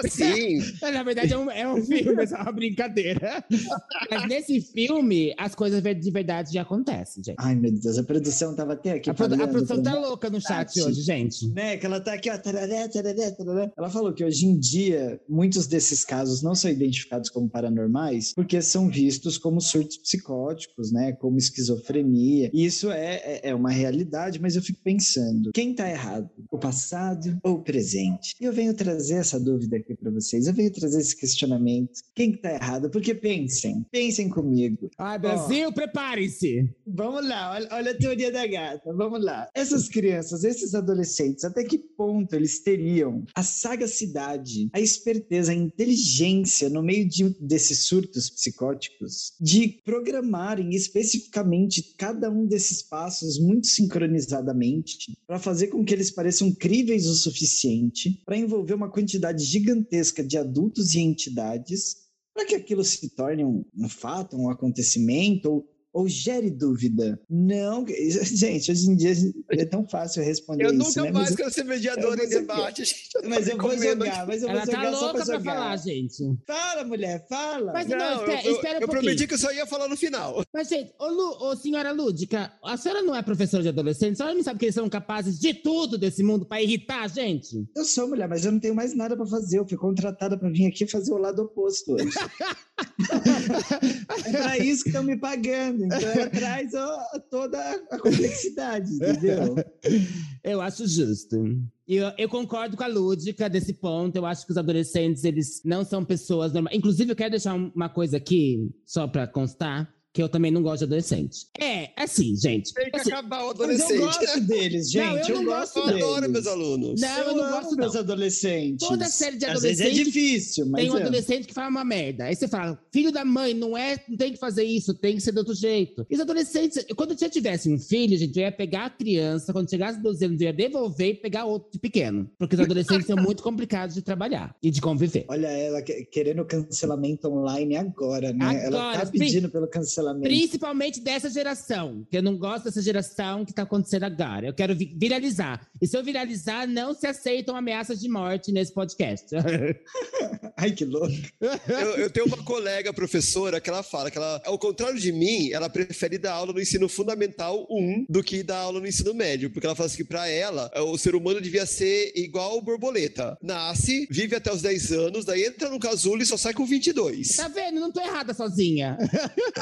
Sim. Na verdade, é um, é um filme, é só uma brincadeira. Mas nesse filme, as coisas de verdade já acontecem, gente. Ai, meu Deus, a produção tava até aqui. A, produ- a produção pra tá louca no chat Tati. hoje, gente. Né, que ela tá aqui, ó. tararé, tararé, tararé. Ela falou que hoje em dia, muitos desses casos não são identificados como paranormais porque são vistos como surtos psicóticos, né? Como esquizofrenia. E isso é, é, é uma realidade, mas eu fico pensando: quem tá errado? O passado ou o presente? E eu venho trazer essa dúvida aqui para vocês. Eu venho trazer esse questionamento. Quem que tá errado? Porque pensem, pensem comigo. Ai, Brasil, prepare-se! Vamos lá, olha, olha a teoria da gata. Vamos lá. Essas crianças, esses adolescentes, até que ponto eles teriam a sagacidade, a esperteza, a inteligência no meio de, desses surtos psicóticos de programarem especificamente cada um desses passos muito sincronizadamente para fazer com que eles pareçam críveis o suficiente para envolver uma quantidade gigantesca de adultos e entidades para que aquilo se torne um, um fato, um acontecimento ou ou gere dúvida. Não, gente, hoje em dia é tão fácil responder Eu isso, nunca né? mais Mas, eu- quero ser mediador eu vou em ser- debate. gente. mas eu vou recomendo jogar, mas eu vou Ela jogar tá só louca pra falar, gente. Fala, mulher, fala. Mas Não, não, espera, eu, eu- espera um eu prometi que eu só ia falar no final. Mas, gente, ô, Lu, ô, senhora Lúdica, a senhora não é professora de adolescentes? A senhora não sabe que eles são capazes de tudo desse mundo pra irritar a gente? Eu sou mulher, mas eu não tenho mais nada pra fazer. Eu fui contratada pra vir aqui fazer o lado oposto hoje. é pra isso que estão me pagando. Então ela traz ó, toda a complexidade, entendeu? Eu acho justo. E Eu, eu concordo com a Lúdica desse ponto. Eu acho que os adolescentes, eles não são pessoas normais. Inclusive, eu quero deixar um- uma coisa aqui, só pra constar, que eu também não gosto de adolescente. É, assim, gente. Tem que assim, acabar o Mas adolescente. eu gosto deles, gente. Não, eu não gosto gosto, Eu adoro meus alunos. Não, eu, Eu não gosto, meus não. adolescentes. Toda série de Às vezes é difícil, mas Tem um é. adolescente que fala uma merda. Aí você fala, filho da mãe, não é, não tem que fazer isso, tem que ser de outro jeito. E os adolescentes, quando eu tivesse um filho, gente, eu ia pegar a criança, quando chegasse 12 anos, eu ia devolver e pegar outro de pequeno. Porque os adolescentes são muito complicados de trabalhar e de conviver. Olha ela que- querendo cancelamento online agora, né? ela Agora, tá pri- pedindo pelo cancelamento. Principalmente dessa geração. Que eu não gosto dessa geração que tá acontecendo agora. Eu quero vi- viralizar. E se eu viralizar, não se aceitam ameaças de morte nesse podcast. Ai, que louco. Eu, eu tenho uma colega professora que ela fala que ela, ao contrário de mim, ela prefere dar aula no ensino fundamental 1 do que dar aula no ensino médio, porque ela fala assim que pra ela, o ser humano devia ser igual borboleta. Nasce, vive até os 10 anos, daí entra no casulo e só sai com 22. tá vendo? Não tô errada sozinha.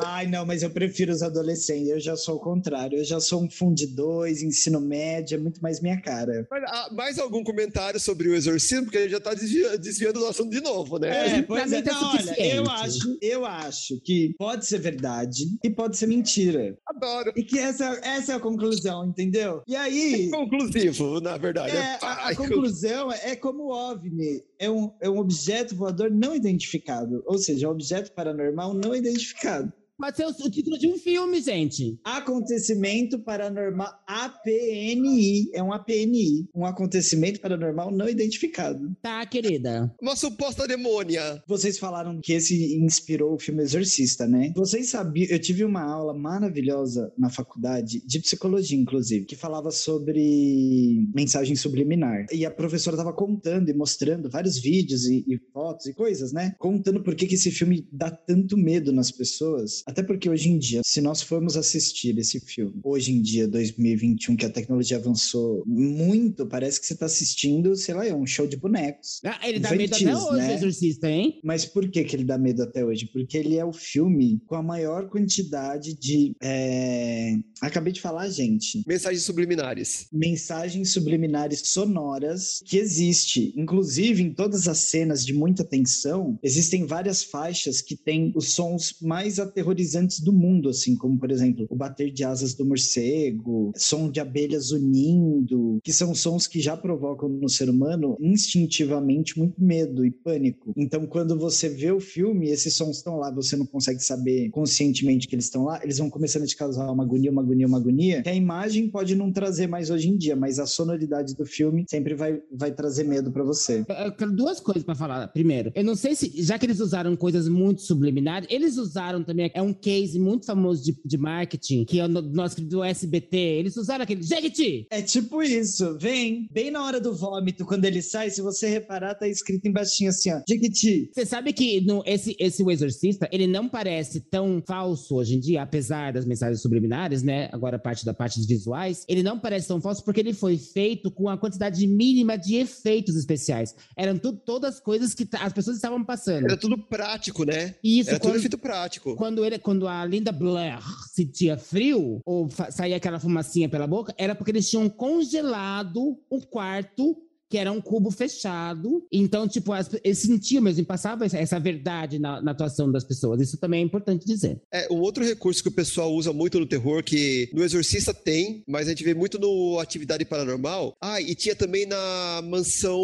Ai, não, mas eu prefiro os adolescentes. Eu já sou o contrário. Eu já sou um fundo 2, ensino médio, é muito mais minha cara. Mas, ah, mais algum comentário sobre o exorcismo? Porque ele já tá desvia- desviando do assunto de novo, né? É, pra mim tá Não, olha, eu acho, eu acho que pode ser verdade e pode ser mentira. Adoro. E que essa, essa é a conclusão, entendeu? E aí, Conclusivo, na verdade. é, a, a Ai, conclusão é como o OVNI é um, é um objeto voador não identificado, ou seja, um objeto paranormal não identificado. Pode ser o, o título de um filme, gente. Acontecimento paranormal APNI, é um APNI, um acontecimento paranormal não identificado. Tá, querida. Uma suposta demônia. Vocês falaram que esse inspirou o filme Exorcista, né? Vocês sabiam, eu tive uma aula maravilhosa na faculdade, de psicologia, inclusive, que falava sobre mensagem subliminar. E a professora estava contando e mostrando vários vídeos e, e fotos e coisas, né? Contando por que, que esse filme dá tanto medo nas pessoas. Até porque hoje em dia, se nós formos assistir esse filme, hoje em dia, 2021, que a tecnologia avançou muito, parece que você tá assistindo, sei lá, é um show de bonecos. Ah, ele dá medo até hoje, né? Exorcista, hein? Mas por que, que ele dá medo até hoje? Porque ele é o filme com a maior quantidade de. é, Acabei de falar, gente. Mensagens subliminares. Mensagens subliminares sonoras que existe. Inclusive, em todas as cenas de muita tensão, existem várias faixas que têm os sons mais aterrorizantes do mundo, assim, como, por exemplo, o bater de asas do morcego, som de abelhas unindo, que são sons que já provocam no ser humano instintivamente muito medo e pânico. Então, quando você vê o filme, esses sons estão lá, você não consegue saber conscientemente que eles estão lá, eles vão começando a te causar uma agonia, uma agonia, uma agonia, que a imagem pode não trazer mais hoje em dia, mas a sonoridade do filme sempre vai, vai trazer medo pra você. Eu quero duas coisas pra falar. Primeiro, eu não sei se, já que eles usaram coisas muito subliminares, eles usaram também, é um case muito famoso de, de marketing, que é o no- nosso querido SBT, eles usaram aquele Jequiti! É tipo isso, vem, bem na hora do vômito, quando ele sai, se você reparar, tá escrito embaixo assim, ó, Jequiti. Você sabe que no, esse, esse O Exorcista, ele não parece tão falso hoje em dia, apesar das mensagens subliminares, né? Agora parte da parte dos visuais, ele não parece tão falso porque ele foi feito com a quantidade mínima de efeitos especiais. Eram tu, todas coisas que as pessoas estavam passando. Era tudo prático, né? Isso Era tudo quando, efeito prático. quando, ele, quando a Linda Blair sentia frio, ou saía aquela fumacinha pela boca, era porque eles tinham congelado o quarto que era um cubo fechado. Então, tipo, as, eles sentiam mesmo, passava essa, verdade na, na atuação das pessoas. Isso também é importante dizer. É, um outro recurso que o pessoal usa muito no terror, que no Exorcista tem, mas a gente vê muito no Atividade Paranormal. Ah, e tinha também na mansão,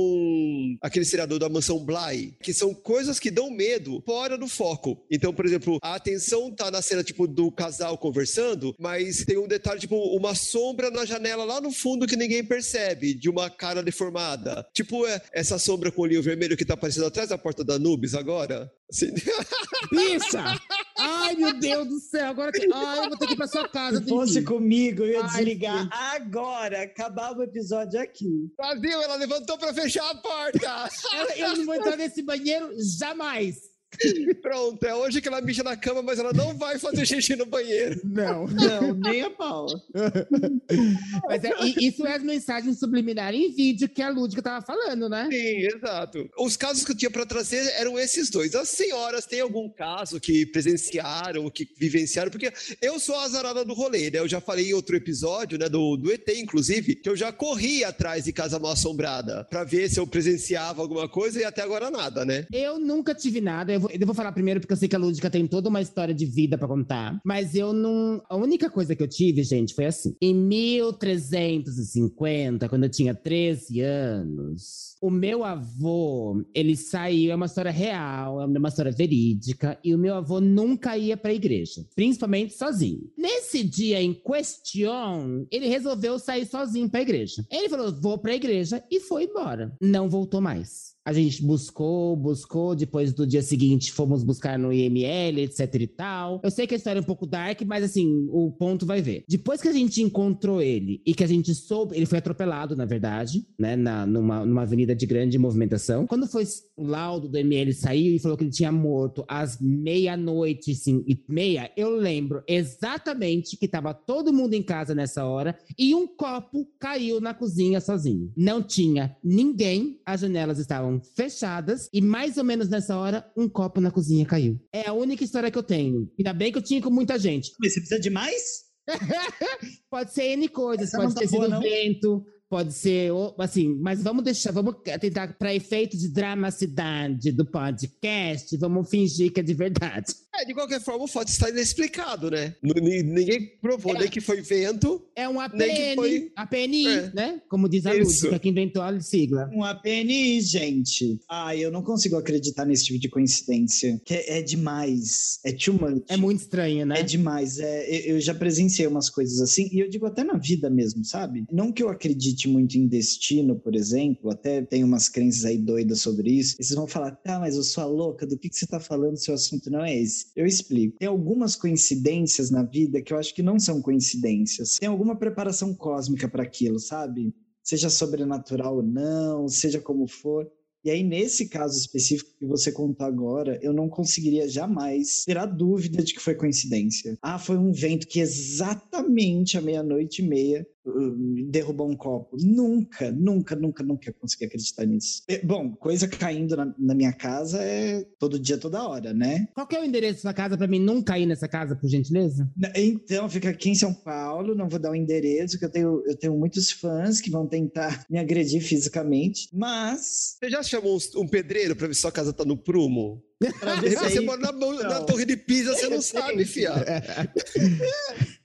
aquele seriador da mansão Bly, que são coisas que dão medo fora do foco. Então, por exemplo, a atenção tá na cena, tipo, do casal conversando, mas tem um detalhe, tipo, uma sombra na janela lá no fundo que ninguém percebe, de uma cara deformada. Tipo, é, essa sombra com o olhinho vermelho que tá aparecendo atrás da porta da Nubes agora. Assim, Bicha! Ai, meu Deus do céu! Agora que... Ai, eu vou ter que ir pra sua casa. Se fosse comigo, eu ia Ai, desligar gente. agora, acabava o episódio aqui. Brasil, ela levantou pra fechar a porta. Eu não vou entrar nesse banheiro jamais. Pronto, é hoje que ela mija na cama, mas ela não vai fazer xixi no banheiro. Não. Não, nem a pau. Mas é, e- isso é as mensagens subliminares em vídeo que a Lúdica tava falando, né? Sim, exato. Os casos que eu tinha pra trazer eram esses dois. As senhoras têm algum caso que presenciaram, que vivenciaram? Porque eu sou a azarada do rolê, né? Eu já falei em outro episódio, né, do, do ET, inclusive, que eu já corri atrás de Casa Mal Assombrada pra ver se eu presenciava alguma coisa e até agora nada, né? Eu nunca tive nada. Eu vou, eu vou falar primeiro porque eu sei que a Lúdica tem toda uma história de vida pra contar. Mas eu não. A única coisa que eu tive, gente, foi assim. Em 1350, quando eu tinha 13 anos, o meu avô, ele saiu. É uma história real, é uma história verídica. E o meu avô nunca ia pra igreja, principalmente sozinho. Nesse dia em question, ele resolveu sair sozinho pra igreja. Ele falou: vou pra igreja e foi embora. Não voltou mais. A gente buscou, buscou, depois do dia seguinte fomos buscar no IML, etc e tal. Eu sei que a história é um pouco dark, mas assim, o ponto vai ver. Depois que a gente encontrou ele e que a gente soube, ele foi atropelado, na verdade, né, na, numa, numa avenida de grande movimentação. Quando foi o laudo do ML saiu e falou que ele tinha morto às meia-noite, sim, e meia, eu lembro exatamente que tava todo mundo em casa nessa hora e um copo caiu na cozinha sozinho. Não tinha ninguém, as janelas estavam fechadas e mais ou menos nessa hora um copo na cozinha caiu. É a única história que eu tenho. Ainda bem que eu tinha com muita gente. Mas você precisa de mais? pode ser N coisas, Essa pode não tá ter boa, sido não. vento, pode ser, assim, mas vamos deixar, vamos tentar, para efeito de dramacidade do podcast, vamos fingir que é de verdade. É, de qualquer forma, o fato está inexplicado, né? Ninguém provou É. nem que foi vento. É um Nem que APN, foi- APNI, É. né? Como diz a Isso. Lúdica, que inventou a sigla. Um APNI, gente. Ah, eu não consigo acreditar nesse tipo de coincidência. Que é, é demais. É too much. É muito estranho, né? É demais. É, eu- eu já presenciei umas coisas assim, e eu digo até na vida mesmo, sabe? Não que eu acredite muito em destino, por exemplo, até tem umas crenças aí doidas sobre isso. E vocês vão falar, tá, mas eu sou a louca, do que, que você tá falando? Seu assunto não é esse. Eu explico. Tem algumas coincidências na vida que eu acho que não são coincidências. Tem alguma preparação cósmica para aquilo, sabe? Seja sobrenatural ou não, seja como for. E aí, nesse caso específico que você contou agora, eu não conseguiria jamais ter a dúvida de que foi coincidência. Ah, foi um vento que exatamente à meia-noite e meia uh, derrubou um copo. Nunca, nunca, nunca, nunca consegui acreditar nisso. É, bom, coisa caindo na, na minha casa é todo dia, toda hora, né? Qual que é o endereço da sua casa pra mim não cair nessa casa, por gentileza? Então, fica aqui em São Paulo, não vou dar o endereço, que eu tenho, eu tenho muitos fãs que vão tentar me agredir fisicamente, mas Você já chamou um, um pedreiro pra ver se sua casa tá no prumo? De repente você mora na, na torre de Pisa, você não Eu sabe, fiado.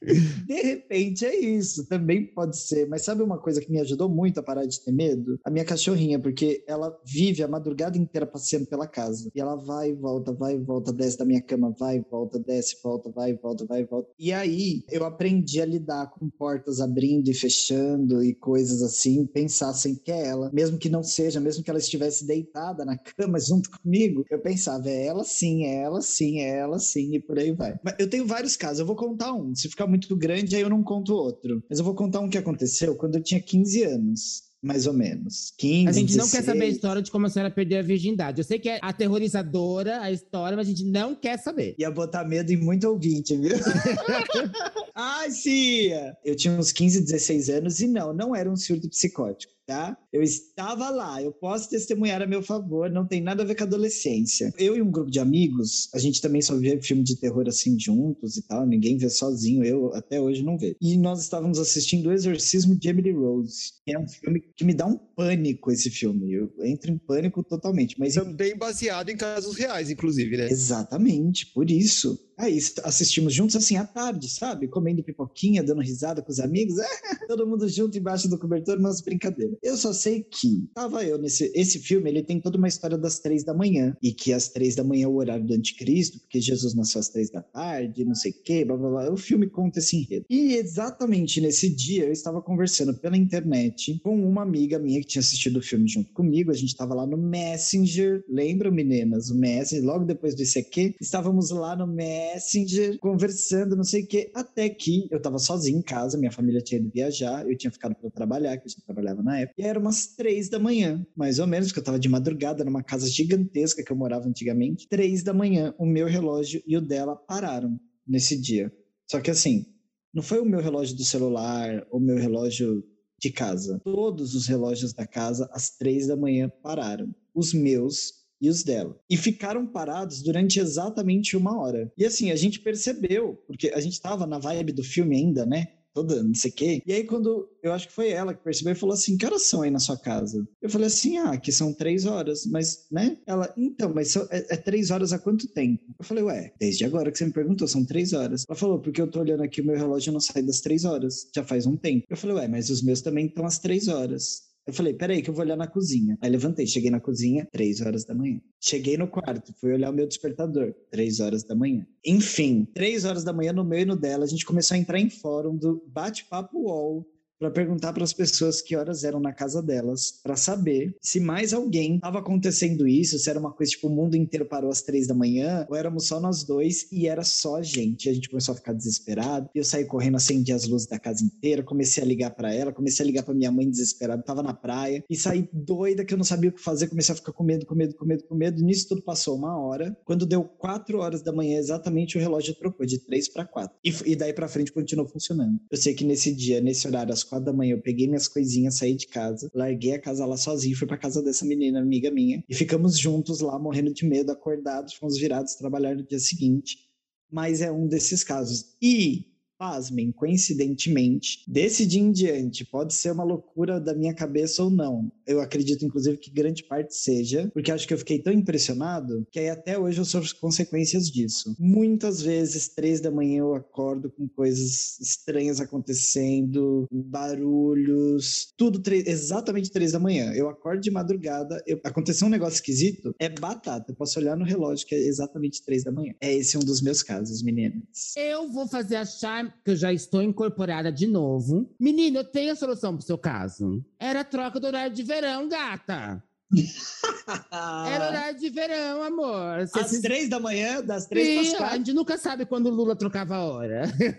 De repente é isso, também pode ser. Mas sabe uma coisa que me ajudou muito a parar de ter medo? A minha cachorrinha, porque ela vive a madrugada inteira passeando pela casa. E ela vai e volta, vai e volta, desce da minha cama, vai e volta, desce, volta, vai e volta, vai e volta. E aí eu aprendi a lidar com portas abrindo e fechando e coisas assim, pensar assim que é ela, mesmo que não seja, mesmo que ela estivesse deitada na cama junto comigo, eu pensava, é ela sim, é ela sim, é ela sim, e por aí vai. Mas eu tenho vários casos, eu vou contar um. Se ficar muito grande, aí eu não conto outro. Mas eu vou contar um que aconteceu quando eu tinha 15 anos. Mais ou menos. 15, A gente não quer 16. saber a história de como a senhora perdeu a virgindade. Eu sei que é aterrorizadora a história, mas a gente não quer saber. Ia botar medo em muito ouvinte, viu? Ai, Cia! Eu tinha uns 15, 16 anos e não, não era um surto psicótico, tá? Eu estava lá, eu posso testemunhar a meu favor, não tem nada a ver com a adolescência. Eu e um grupo de amigos, a gente também só vê filme de terror assim juntos e tal, ninguém vê sozinho, eu até hoje não vejo. E nós estávamos assistindo O Exorcismo de Emily Rose, que é um filme que me dá um pânico esse filme. Eu entro em pânico totalmente, mas Também baseado em casos reais, inclusive, né? Exatamente, por isso. Aí assistimos juntos assim à tarde, sabe? Comendo pipoquinha, dando risada com os amigos. Todo mundo junto embaixo do cobertor, umas brincadeiras. Eu só sei que tava eu nesse esse filme, ele tem toda uma história das três da manhã. E que às três da manhã é o horário do anticristo, porque Jesus nasceu às três da tarde, não sei o quê, blá blá blá. O filme conta esse enredo. E exatamente nesse dia eu estava conversando pela internet com uma amiga minha que tinha assistido o filme junto comigo. A gente tava lá no Messenger. Lembram, meninas? O Messenger, logo depois do ICQ. Estávamos lá no Messenger, conversando, não sei o quê. Até que eu tava sozinho em casa, minha família tinha ido viajar, eu tinha ficado para trabalhar, que eu já trabalhava na época. E era umas três da manhã, mais ou menos, porque eu tava de madrugada numa casa gigantesca que eu morava antigamente. Três da manhã, o meu relógio e o dela pararam nesse dia. Só que assim, não foi o meu relógio do celular, o meu relógio de casa. Todos os relógios da casa, às três da manhã, pararam. Os meus e os dela. E ficaram parados durante exatamente uma hora. E assim, a gente percebeu, porque a gente tava na vibe do filme ainda, né? Toda, não sei o quê. E aí, quando eu acho que foi ela que percebeu e falou assim: que horas são aí na sua casa? Eu falei assim: ah, que são três horas. Mas, né? Ela, então, mas são- é, é três horas há quanto tempo? Eu falei, ué, desde agora que você me perguntou, são três horas. Ela falou, porque eu tô olhando aqui, o meu relógio não sai das três horas. Já faz um tempo. Eu falei, ué, mas os meus também estão às três horas. Eu falei, peraí, que eu vou olhar na cozinha. Aí levantei, cheguei na cozinha, três horas da manhã. Cheguei no quarto, fui olhar o meu despertador, três horas da manhã. Enfim, três horas da manhã, no meu e no dela, a gente começou a entrar em fórum do bate-papo UOL para perguntar para as pessoas que horas eram na casa delas, para saber se mais alguém estava acontecendo isso, se era uma coisa tipo o mundo inteiro parou às três da manhã, ou éramos só nós dois e era só a gente. A gente começou a ficar desesperado. Eu saí correndo, acendi as luzes da casa inteira, comecei a ligar para ela, comecei a ligar para minha mãe desesperada, tava na praia e saí doida que eu não sabia o que fazer, comecei a ficar com medo, com medo, com medo, com medo. Nisso tudo passou uma hora. Quando deu quatro horas da manhã, exatamente o relógio trocou de três para quatro. E, e daí para frente continuou funcionando. Eu sei que nesse dia, nesse horário, às quatro da manhã, eu peguei minhas coisinhas, saí de casa, larguei a casa lá sozinho, fui pra casa dessa menina, amiga minha, e ficamos juntos lá, morrendo de medo, acordados, fomos virados trabalhar no dia seguinte. Mas é um desses casos. E pasmem, coincidentemente, desse dia em diante, pode ser uma loucura da minha cabeça ou não. Eu acredito, inclusive, que grande parte seja, porque acho que eu fiquei tão impressionado que aí até hoje eu sofro consequências disso. Muitas vezes, três da manhã, eu acordo com coisas estranhas acontecendo, barulhos, tudo exatamente três da manhã. Eu acordo de madrugada, eu... aconteceu um negócio esquisito, é batata. Eu posso olhar no relógio que é exatamente três da manhã. É esse um dos meus casos, meninas. Eu vou fazer a charme que eu já estou incorporada de novo. Menino, eu tenho a solução pro seu caso. Era a troca do horário de verão, gata. Era horário de verão, amor. Às se... três da manhã, das três Sim, A gente nunca sabe quando o Lula trocava a hora. é.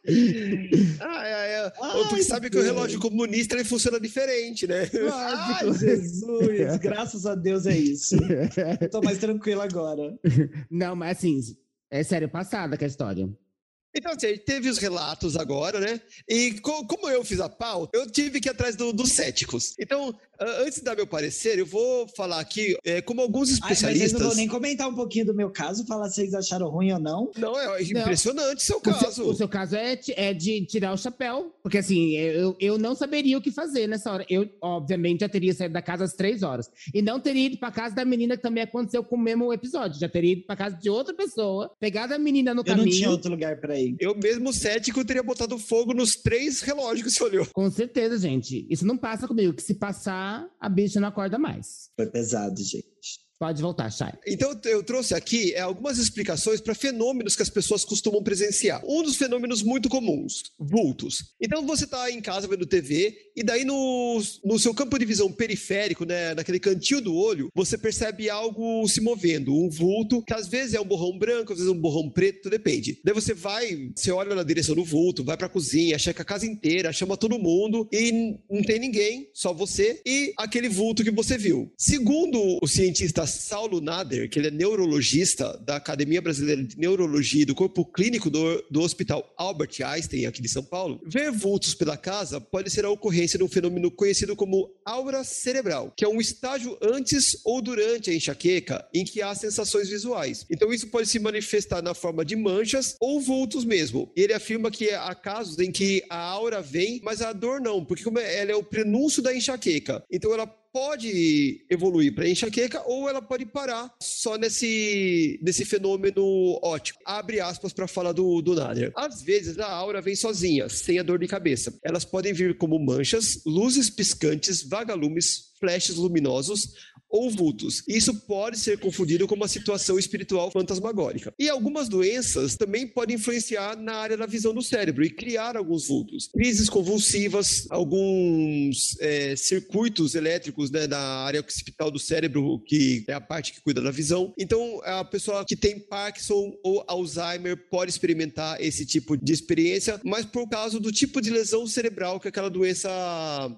Ai, Porque sabe Deus. que o relógio comunista ele funciona diferente, né? Ai, Jesus, graças a Deus é isso. Tô mais tranquilo agora. Não, mas assim, é sério, passada com a história. Então, assim, teve os relatos agora, né? E co como eu fiz a pauta, eu tive que ir atrás do, dos céticos. Então, antes de dar meu parecer, eu vou falar aqui, é, como alguns especialistas. Ai, mas vocês não vão nem comentar um pouquinho do meu caso, falar se vocês acharam ruim ou não. Não, é impressionante o seu caso. O seu, o seu caso é, é, de tirar o chapéu, porque assim, eu, eu não saberia o que fazer nessa hora. Eu, obviamente, já teria saído da casa às três horas. E não teria ido pra casa da menina que também aconteceu com o mesmo episódio. Já teria ido pra casa de outra pessoa, pegado a menina no eu caminho. Eu não tinha outro lugar pra ir. Eu mesmo cético teria botado fogo nos três relógios que você olhou. Com certeza, gente. Isso não passa comigo, que se passar, a bicha não acorda mais. Foi pesado, gente. Pode voltar, Chay. Então, eu trouxe aqui é, algumas explicações para fenômenos que as pessoas costumam presenciar. Um dos fenômenos muito comuns, vultos. Então, você está em casa vendo TV e daí no, no seu campo de visão periférico, né, naquele cantinho do olho, você percebe algo se movendo, um vulto, que às vezes é um borrão branco, às vezes é um borrão preto, depende. Daí você vai, você olha na direção do vulto, vai para a cozinha, checa a casa inteira, chama todo mundo e não tem ninguém, só você e aquele vulto que você viu. Segundo o cientista Saulo Nader, que ele é neurologista da Academia Brasileira de Neurologia e do Corpo Clínico do, do Hospital Albert Einstein, aqui de São Paulo, ver vultos pela casa pode ser a ocorrência de um fenômeno conhecido como aura cerebral, que é um estágio antes ou durante a enxaqueca em que há sensações visuais. Então, isso pode se manifestar na forma de manchas ou vultos mesmo. Ele afirma que há casos em que a aura vem, mas a dor não, porque como é, ela é o prenúncio da enxaqueca. Então, ela pode evoluir para enxaqueca ou ela pode parar só nesse, nesse fenômeno ótico. Abre aspas para falar do, do Nader. Às vezes a aura vem sozinha, sem a dor de cabeça. Elas podem vir como manchas, luzes piscantes, vagalumes, flashes luminosos ou vultos. Isso pode ser confundido com uma situação espiritual fantasmagórica. E algumas doenças também podem influenciar na área da visão do cérebro e criar alguns vultos. Crises convulsivas, alguns é, circuitos elétricos né, da área occipital do cérebro, que é a parte que cuida da visão. Então, a pessoa que tem Parkinson ou Alzheimer pode experimentar esse tipo de experiência, mas por causa do tipo de lesão cerebral que aquela doença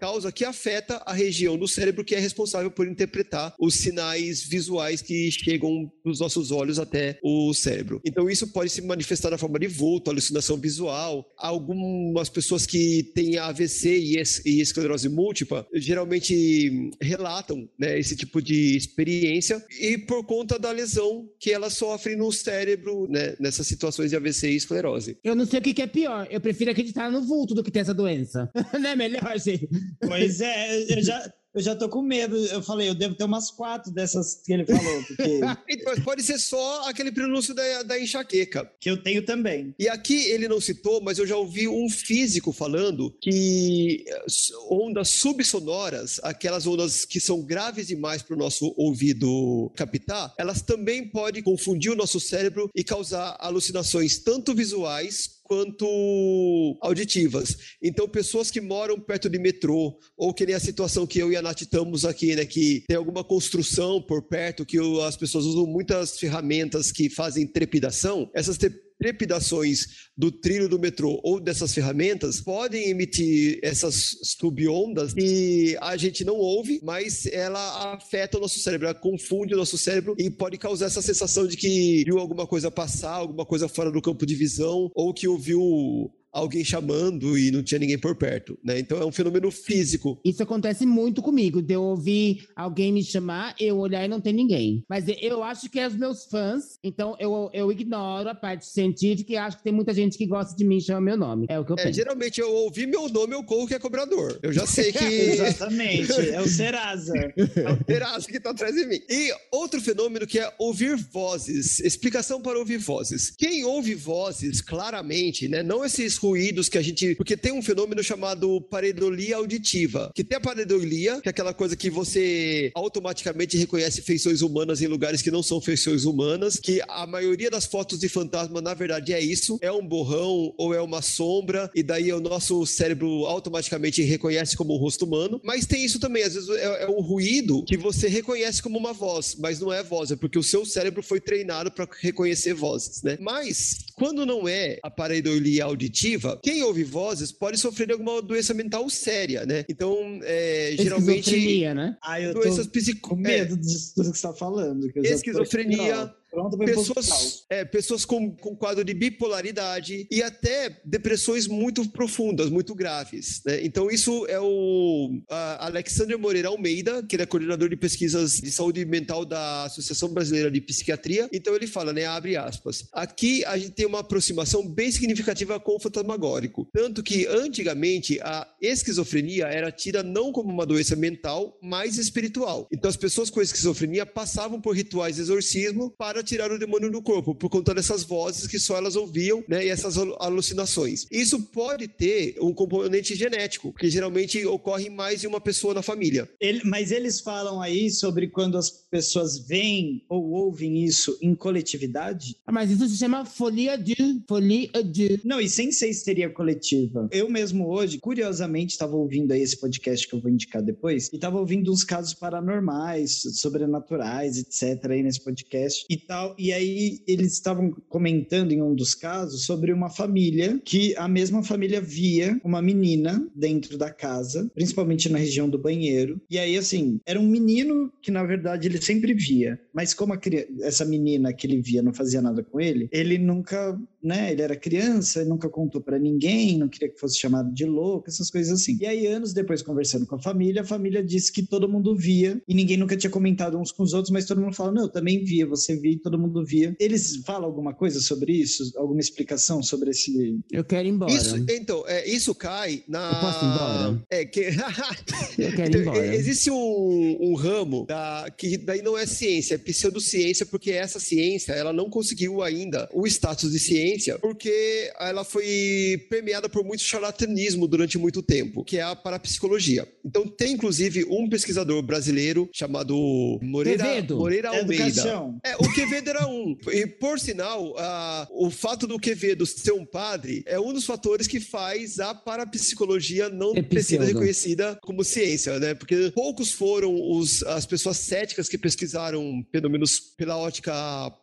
causa, que afeta a região do cérebro que é responsável por interpretar os sinais visuais que chegam dos nossos olhos até o cérebro. Então, isso pode se manifestar na forma de vulto, alucinação visual. Algumas pessoas que têm AVC e esclerose múltipla geralmente relatam né, esse tipo de experiência e por conta da lesão que elas sofrem no cérebro né, nessas situações de AVC e esclerose. Eu não sei o que é pior. Eu prefiro acreditar no vulto do que ter essa doença. não é melhor, gente? Pois é, eu já eu já tô com medo. Eu falei, eu devo ter umas quatro dessas que ele falou. Porque... então, pode ser só aquele pronúncio da, da enxaqueca. Que eu tenho também. E aqui ele não citou, mas eu já ouvi um físico falando que ondas subsonoras, aquelas ondas que são graves demais para o nosso ouvido captar, elas também podem confundir o nosso cérebro e causar alucinações tanto visuais quanto auditivas. Então, pessoas que moram perto de metrô, ou que nem a situação que eu e a Nath estamos aqui, né, que tem alguma construção por perto, que as pessoas usam muitas ferramentas que fazem trepidação, essas trepidações do trilho do metrô ou dessas ferramentas podem emitir essas subondas e a gente não ouve, mas ela afeta o nosso cérebro, ela confunde o nosso cérebro e pode causar essa sensação de que viu alguma coisa passar, alguma coisa fora do campo de visão ou que ouviu alguém chamando e não tinha ninguém por perto, né? Então é um fenômeno físico. Isso acontece muito comigo, de eu ouvir alguém me chamar, eu olhar e não tem ninguém. Mas eu acho que é os meus fãs, então eu, eu ignoro a parte científica e acho que tem muita gente que gosta de mim e chama meu nome. É o que eu é, penso. Geralmente eu ouvi meu nome, eu corro que é cobrador. Eu já sei que... Exatamente, é o Serasa. é o Serasa que tá atrás de mim. E outro fenômeno que é ouvir vozes. Explicação para ouvir vozes. Quem ouve vozes, claramente, né? Não esses ruídos que a gente. Porque tem um fenômeno chamado pareidolia auditiva. Que tem a pareidolia, que é aquela coisa que você automaticamente reconhece feições humanas em lugares que não são feições humanas. Que a maioria das fotos de fantasma, na verdade, é isso. É um borrão ou é uma sombra. E daí o nosso cérebro automaticamente reconhece como um rosto humano. Mas tem isso também. Às vezes é, é um ruído que você reconhece como uma voz, mas não é voz. É porque o seu cérebro foi treinado para reconhecer vozes, né? Mas quando não é a pareidolia auditiva, quem ouve vozes pode sofrer de alguma doença mental séria, né? Então, é, geralmente. né? Ah, eu doenças psicó... com medo é, disso que você está falando. esquizofrenia Pronto pessoas, é, pessoas com, com quadro de bipolaridade e até depressões muito profundas, muito graves. Né? Então, isso é o Alexandre Moreira Almeida, que ele é coordenador de pesquisas de saúde mental da Associação Brasileira de Psiquiatria. Então, ele fala, né, abre aspas, aqui a gente tem uma aproximação bem significativa com o fantasmagórico. Tanto que, antigamente, a esquizofrenia era tida não como uma doença mental, mas espiritual. Então, as pessoas com esquizofrenia passavam por rituais de exorcismo para tirar o demônio do corpo, por conta dessas vozes que só elas ouviam, né? E essas alucinações. Isso pode ter um componente genético, que geralmente ocorre mais de uma pessoa na família. Ele, mas eles falam aí sobre quando as pessoas veem ou ouvem isso em coletividade? Ah, mas isso se chama folia de. Folia de. Não, e sem ser histeria coletiva. Eu mesmo hoje, curiosamente, estava ouvindo aí esse podcast que eu vou indicar depois, e estava ouvindo uns casos paranormais, sobrenaturais, etc., aí nesse podcast. E tal. E aí eles estavam comentando em um dos casos sobre uma família que a mesma família via uma menina dentro da casa, principalmente na região do banheiro. E aí, assim, era um menino que na verdade ele sempre via, mas como criança, essa menina que ele via não fazia nada com ele, ele nunca, né? Ele era criança, nunca contou para ninguém, não queria que fosse chamado de louco, essas coisas assim. E aí, anos depois, conversando com a família, a família disse que todo mundo via e ninguém nunca tinha comentado uns com os outros, mas todo mundo fala: não, eu também via, você via todo mudo via. Eles falam alguma coisa sobre isso? Alguma explicação sobre esse. Eu quero ir embora. Isso, então, é, isso cai na. Eu posso ir embora? É, que. Eu quero ir embora. Existe um, um ramo da, que daí não é ciência, é pseudociência, porque essa ciência ela não conseguiu ainda o status de ciência, porque ela foi permeada por muito charlatanismo durante muito tempo, que é a parapsicologia. Então, tem inclusive um pesquisador brasileiro chamado Moreira, Moreira Almeida. Educação. É, o Quevedo era um. E, por sinal, uh, o fato do Quevedo ser um padre é um dos fatores que faz a parapsicologia não é ter sido reconhecida como ciência, né? Porque poucos foram os, as pessoas céticas que pesquisaram fenômenos pela ótica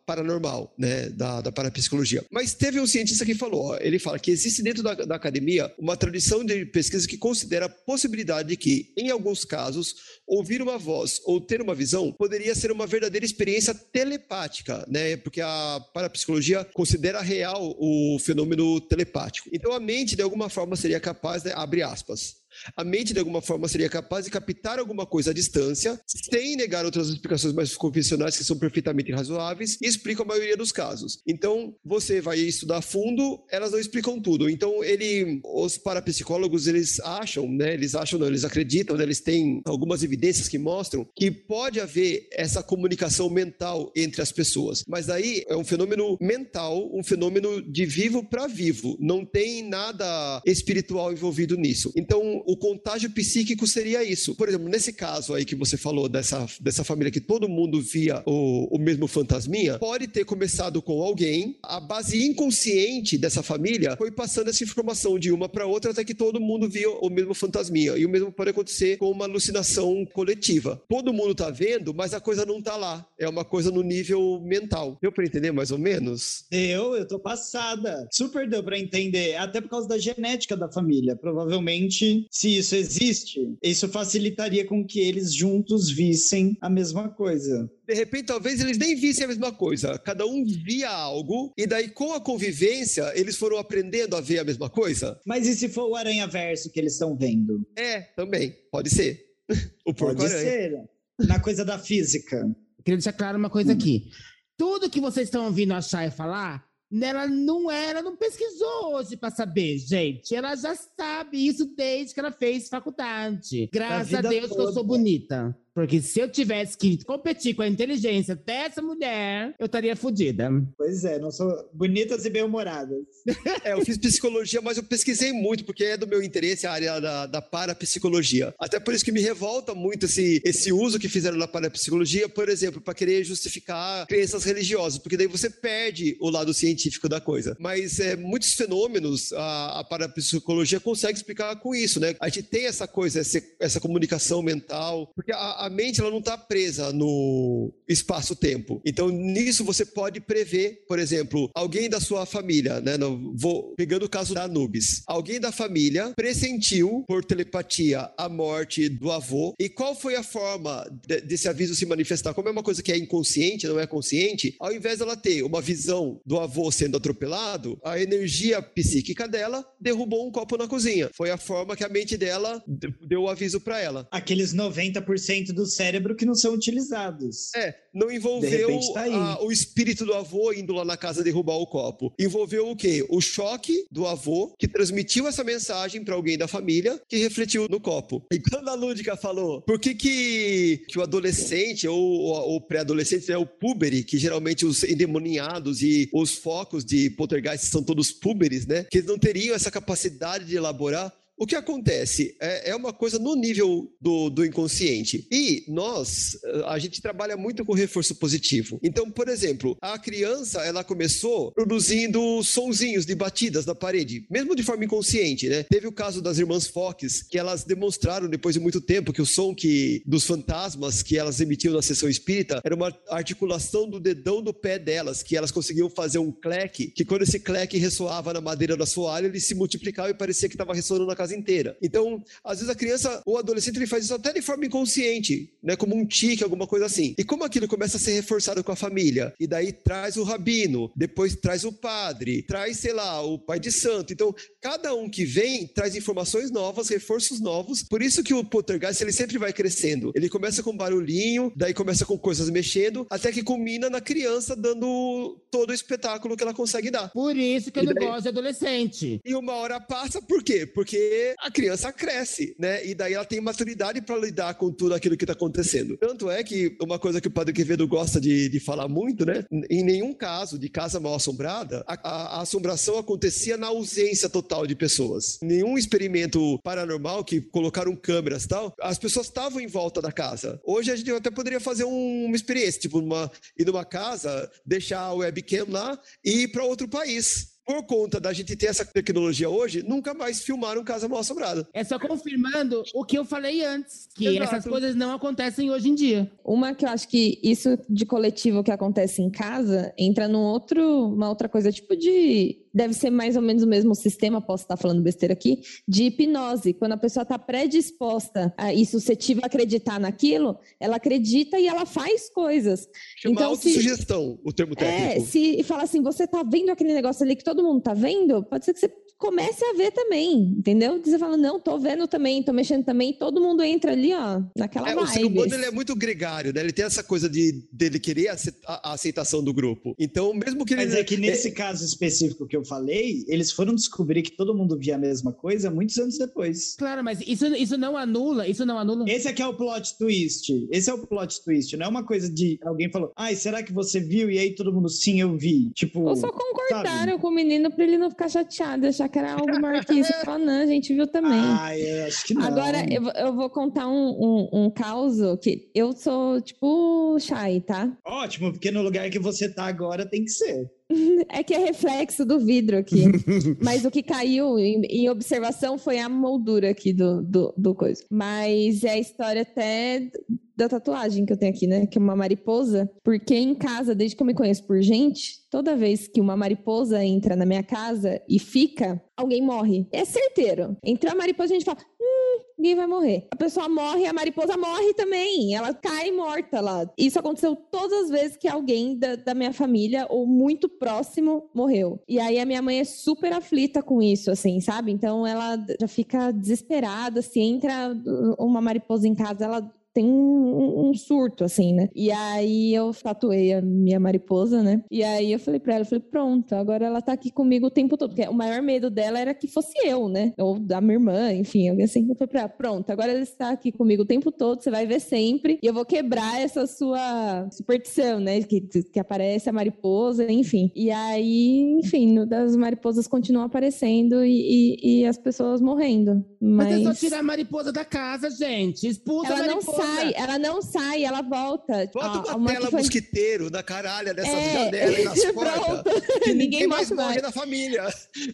paranormal, né? Da, da parapsicologia. Mas teve um cientista que falou, ó, ele fala que existe dentro da, da academia uma tradição de pesquisa que considera a possibilidade de que, em alguns casos, ouvir uma voz ou ter uma visão poderia ser uma verdadeira experiência telepática, né? Porque a parapsicologia considera real o fenômeno telepático. Então a mente, de alguma forma, seria capaz de, abre aspas, a mente, de alguma forma, seria capaz de captar alguma coisa à distância, sem negar outras explicações mais convencionais que são perfeitamente razoáveis e explicam a maioria dos casos. Então, você vai estudar a fundo, elas não explicam tudo. Então, ele, os parapsicólogos, eles acham, né? Eles acham, não, eles acreditam, né, eles têm algumas evidências que mostram que pode haver essa comunicação mental entre as pessoas. Mas aí é um fenômeno mental, um fenômeno de vivo para vivo. Não tem nada espiritual envolvido nisso. Então, O contágio psíquico seria isso. Por exemplo, nesse caso aí que você falou dessa, dessa família que todo mundo via o, o mesmo fantasminha, pode ter começado com alguém, a base inconsciente dessa família foi passando essa informação de uma para outra até que todo mundo via o mesmo fantasminha. E o mesmo pode acontecer com uma alucinação coletiva. Todo mundo tá vendo, mas a coisa não tá lá. É uma coisa no nível mental. Deu para entender mais ou menos? Deu, eu tô passada. Super deu para entender, até por causa da genética da família. Provavelmente, se isso existe, isso facilitaria com que eles juntos vissem a mesma coisa de repente, talvez eles nem vissem a mesma coisa. Cada um via algo, e daí, com a convivência, eles foram aprendendo a ver a mesma coisa. Mas e se for o aranha-verso que eles estão vendo? É, também. Pode ser. o Pode ser. Na coisa da física. Eu queria deixar claro uma coisa hum. aqui. Tudo que vocês estão ouvindo a Chay falar ela não era, não pesquisou hoje para saber, gente. Ela já sabe isso desde que ela fez faculdade. Graças a Deus toda. que eu sou bonita. Porque se eu tivesse que competir com a inteligência dessa mulher, eu estaria fodida. Pois é, não sou bonitas e bem-humoradas. é, eu fiz psicologia, mas eu pesquisei muito, porque é do meu interesse a área da, da parapsicologia. Até por isso que me revolta muito esse, esse uso que fizeram na parapsicologia, por exemplo, para querer justificar crenças religiosas, porque daí você perde o lado científico da coisa. Mas é, muitos fenômenos a, a parapsicologia consegue explicar com isso, né? A gente tem essa coisa, essa, essa comunicação mental, porque a, a mente ela não está presa no espaço-tempo. Então, nisso você pode prever, por exemplo, alguém da sua família, né? Vou pegando o caso da Anubis. Alguém da família pressentiu por telepatia a morte do avô. E qual foi a forma de, desse aviso se manifestar? Como é uma coisa que é inconsciente, não é consciente, ao invés dela ter uma visão do avô sendo atropelado, a energia psíquica dela derrubou um copo na cozinha. Foi a forma que a mente dela deu o aviso para ela. Aqueles 90% do cérebro que não são utilizados. É, não envolveu tá a, o espírito do avô indo lá na casa derrubar o copo. Envolveu o quê? O choque do avô que transmitiu essa mensagem para alguém da família que refletiu no copo. E quando a Lúdica falou, por que que, que o adolescente ou o pré-adolescente é o púbere, que geralmente os endemoniados e os focos de poltergeist são todos púberes, né? Que eles não teriam essa capacidade de elaborar o que acontece é, é uma coisa no nível do, do inconsciente. E nós, a gente trabalha muito com reforço positivo. Então, por exemplo, a criança, ela começou produzindo sonzinhos de batidas na parede, mesmo de forma inconsciente, né? Teve o caso das irmãs Fox, que elas demonstraram depois de muito tempo que o som que dos fantasmas que elas emitiam na sessão espírita era uma articulação do dedão do pé delas, que elas conseguiam fazer um cleque, que quando esse cleque ressoava na madeira da soalha, ele se multiplicava e parecia que estava ressonando na casa casa inteira. Então, às vezes a criança ou adolescente ele faz isso até de forma inconsciente, né, como um tique, alguma coisa assim. E como aquilo começa a ser reforçado com a família, e daí traz o rabino, depois traz o padre, traz, sei lá, o pai de santo. Então, cada um que vem traz informações novas, reforços novos. Por isso que o poltergeist ele sempre vai crescendo. Ele começa com barulhinho, daí começa com coisas mexendo, até que culmina na criança dando todo o espetáculo que ela consegue dar. Por isso que eu não gosto de adolescente. E uma hora passa, por quê? Porque a criança cresce, né? E daí ela tem maturidade para lidar com tudo aquilo que está acontecendo. Tanto é que uma coisa que o Padre Quevedo gosta de, de falar muito, né? Em nenhum caso de casa mal assombrada, a, a, a assombração acontecia na ausência total de pessoas. Nenhum experimento paranormal que colocaram câmeras tal, as pessoas estavam em volta da casa. Hoje a gente até poderia fazer um, uma experiência, tipo, uma, ir numa casa, deixar a webcam lá e ir para outro país por conta da gente ter essa tecnologia hoje, nunca mais filmaram Casa Mal Assombrada. É só confirmando o que eu falei antes, que Exato. essas coisas não acontecem hoje em dia. Uma que eu acho que isso de coletivo que acontece em casa entra num outro, uma outra coisa tipo de deve ser mais ou menos o mesmo sistema, posso estar falando besteira aqui, de hipnose. Quando a pessoa está predisposta a, e suscetível a acreditar naquilo, ela acredita e ela faz coisas. Chama então, autossugestão, se, o termo técnico. É, se fala assim, você está vendo aquele negócio ali que todo mundo está vendo, pode ser que você comece a ver também, entendeu? Você fala, não, tô vendo também, tô mexendo também, todo mundo entra ali, ó, naquela é, vibe. O ser humano, ele é muito gregário, né? Ele tem essa coisa de dele querer a, a aceitação do grupo. Então, mesmo que ele... Mas é que nesse é... caso específico que eu eu falei, eles foram descobrir que todo mundo via a mesma coisa muitos anos depois. Claro, mas isso, isso não anula, isso não anula. Esse aqui é o plot twist. Esse é o plot twist. Não é uma coisa de alguém falou, ai, será que você viu? E aí todo mundo, sim, eu vi. Tipo. Ou só concordaram sabe? com o menino pra ele não ficar chateado, achar que era algo maior que isso. Falar, não, a gente viu também. Ai, eu acho que não. Agora, eu, eu vou contar um, um, um caos que eu sou, tipo, shy, tá? Ótimo, porque no lugar que você tá agora tem que ser. É que é reflexo do vidro aqui. Mas o que caiu em, em, observação foi a moldura aqui do, do, do coisa. Mas é a história até da tatuagem que eu tenho aqui, né? Que é uma mariposa. Porque em casa, desde que eu me conheço por gente, toda vez que uma mariposa entra na minha casa e fica, alguém morre. É certeiro. Entrou a mariposa, a gente fala, hum, ninguém vai morrer. A pessoa morre, a mariposa morre também. Ela cai morta lá. Isso aconteceu todas as vezes que alguém da, da minha família ou muito próximo morreu. E aí a minha mãe é super aflita com isso, assim, sabe? Então ela já fica desesperada. Se entra uma mariposa em casa, ela tem um, um, surto, assim, né? E aí eu tatuei a minha mariposa, né? E aí eu falei pra ela, eu falei, pronto, agora ela tá aqui comigo o tempo todo. Porque o maior medo dela era que fosse eu, né? Ou da minha irmã, enfim, alguém assim. Eu falei pra ela, pronto, agora ela está aqui comigo o tempo todo, você vai ver sempre. E eu vou quebrar essa sua superstição, né? Que, que aparece a mariposa, enfim. E aí, enfim, das mariposas continuam aparecendo e, e, e as pessoas morrendo. Mas... Mas é só tirar a mariposa da casa, gente. Expulsa ela a mariposa sai, ela não sai, ela volta. Bota uma, tela foi... mosquiteiro na caralha dessas é, janelas e nas portas. Que ninguém mais morre na família.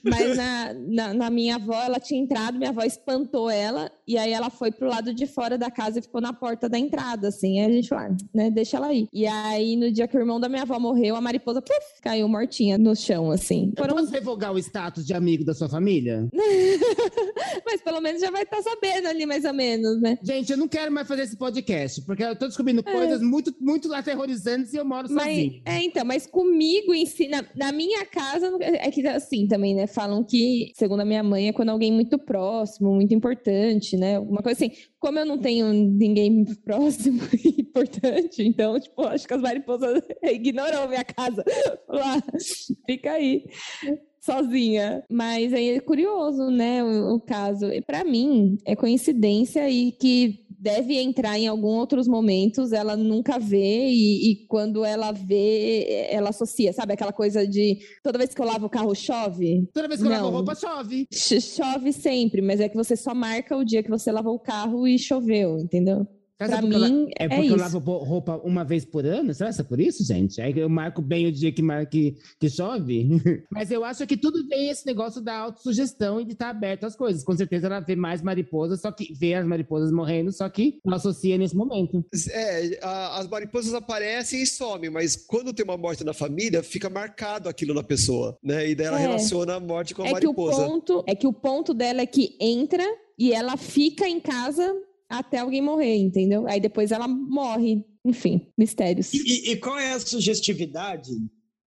Mas na, na, na, minha avó, ela tinha entrado, minha avó espantou ela, e aí ela foi pro lado de fora da casa e ficou na porta da entrada, assim. Aí a gente falou, ah, né, deixa ela aí. E aí, no dia que o irmão da minha avó morreu, a mariposa caiu mortinha no chão, assim. Foram... Posso revogar o status de amigo da sua família? Mas pelo menos já vai estar tá sabendo ali, mais ou menos, né? Gente, eu não quero mais fazer esse podcast, porque eu tô descobrindo é. coisas muito, muito aterrorizantes e eu moro mas, sozinho. É, então, mas comigo em si, na, na, minha casa, é que assim também, né? Falam que, segundo a minha mãe, é quando alguém muito próximo, muito importante, né? Uma coisa assim, como eu não tenho ninguém próximo e importante, então, tipo, acho que as mariposas ignorou minha casa. Lá, fica aí sozinha. Mas aí é curioso, né, o, o caso. E para mim é coincidência e que deve entrar em alguns outros momentos, ela nunca vê e, e, quando ela vê, ela associa, sabe? Aquela coisa de toda vez que eu lavo o carro chove? Toda vez que eu lavo roupa chove. Chove sempre, mas é que você só marca o dia que você lavou o carro e choveu, entendeu? Pra mim, é porque é eu lavo roupa uma vez por ano? Será que é por isso, gente? Aí eu marco bem o dia que, mar... que, que chove? Mas eu acho que tudo vem esse negócio da autossugestão e de estar aberto às coisas. Com certeza ela vê mais mariposas, só que vê as mariposas morrendo, só que não associa nesse momento. É, a, as mariposas aparecem e somem, mas quando tem uma morte na família, fica marcado aquilo na pessoa, né? E daí ela é. relaciona a morte com a é mariposa. Que o ponto, é que o ponto dela é que entra e ela fica em casa até alguém morrer, entendeu? Aí depois ela morre. Enfim, mistérios. E, e qual é a sugestividade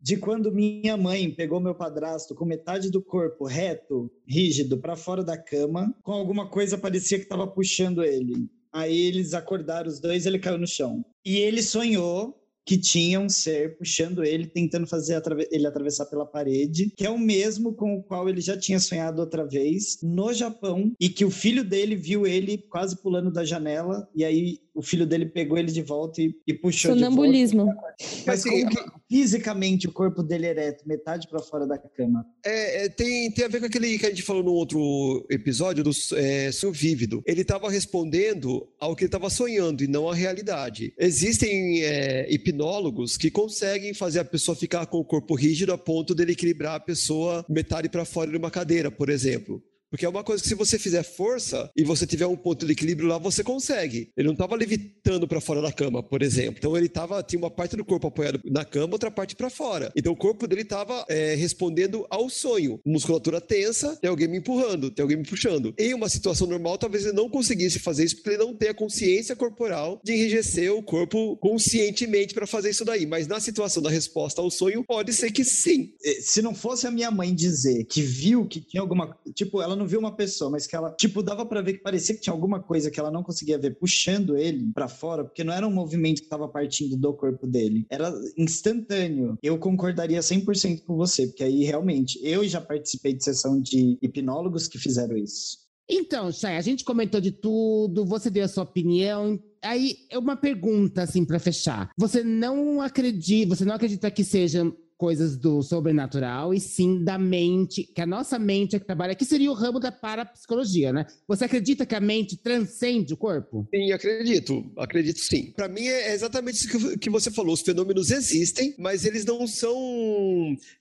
de quando minha mãe pegou meu padrasto com metade do corpo reto, rígido, para fora da cama, com alguma coisa parecia que estava puxando ele. Aí eles acordaram os dois, ele caiu no chão. E ele sonhou que tinha um ser puxando ele, tentando fazer ele atravessar pela parede, que é o mesmo com o qual ele já tinha sonhado outra vez no Japão, e que o filho dele viu ele quase pulando da janela, e aí o filho dele pegou ele de volta e, e puxou Sonambulismo. de volta. Mas assim, fisicamente o corpo dele ereto, metade para fora da cama. É, é, tem, tem a ver com aquele que a gente falou no outro episódio do é, sonho vívido. Ele estava respondendo ao que ele estava sonhando e não à realidade. Existem é, hipnólogos que conseguem fazer a pessoa ficar com o corpo rígido a ponto dele equilibrar a pessoa metade para fora de uma cadeira, por exemplo. Porque é uma coisa que se você fizer força e você tiver um ponto de equilíbrio lá, você consegue. Ele não estava levitando para fora da cama, por exemplo. Então ele tava, tinha uma parte do corpo apoiado na cama, outra parte para fora. Então o corpo dele estava é, respondendo ao sonho. Musculatura tensa, tem alguém me empurrando, tem alguém me puxando. Em uma situação normal, talvez ele não conseguisse fazer isso porque ele não tem a consciência corporal de enrijecer o corpo conscientemente para fazer isso daí. Mas na situação da resposta ao sonho, pode ser que sim. Se não fosse a minha mãe dizer que viu que tinha alguma. Tipo, ela não viu uma pessoa, mas que ela, tipo, dava para ver que parecia que tinha alguma coisa que ela não conseguia ver puxando ele para fora, porque não era um movimento que tava partindo do corpo dele. Era instantâneo. Eu concordaria 100% com você, porque aí realmente, eu já participei de sessão de hipnólogos que fizeram isso. Então, Chay, a gente comentou de tudo, você deu a sua opinião. Aí, é uma pergunta, assim, para fechar. Você não acredita, você não acredita que seja coisas do sobrenatural e sim da mente, que a nossa mente é que trabalha, que seria o ramo da parapsicologia, né? Você acredita que a mente transcende o corpo? Sim, acredito. Acredito sim. Para mim é exatamente isso que você falou. Os fenômenos existem, mas eles não são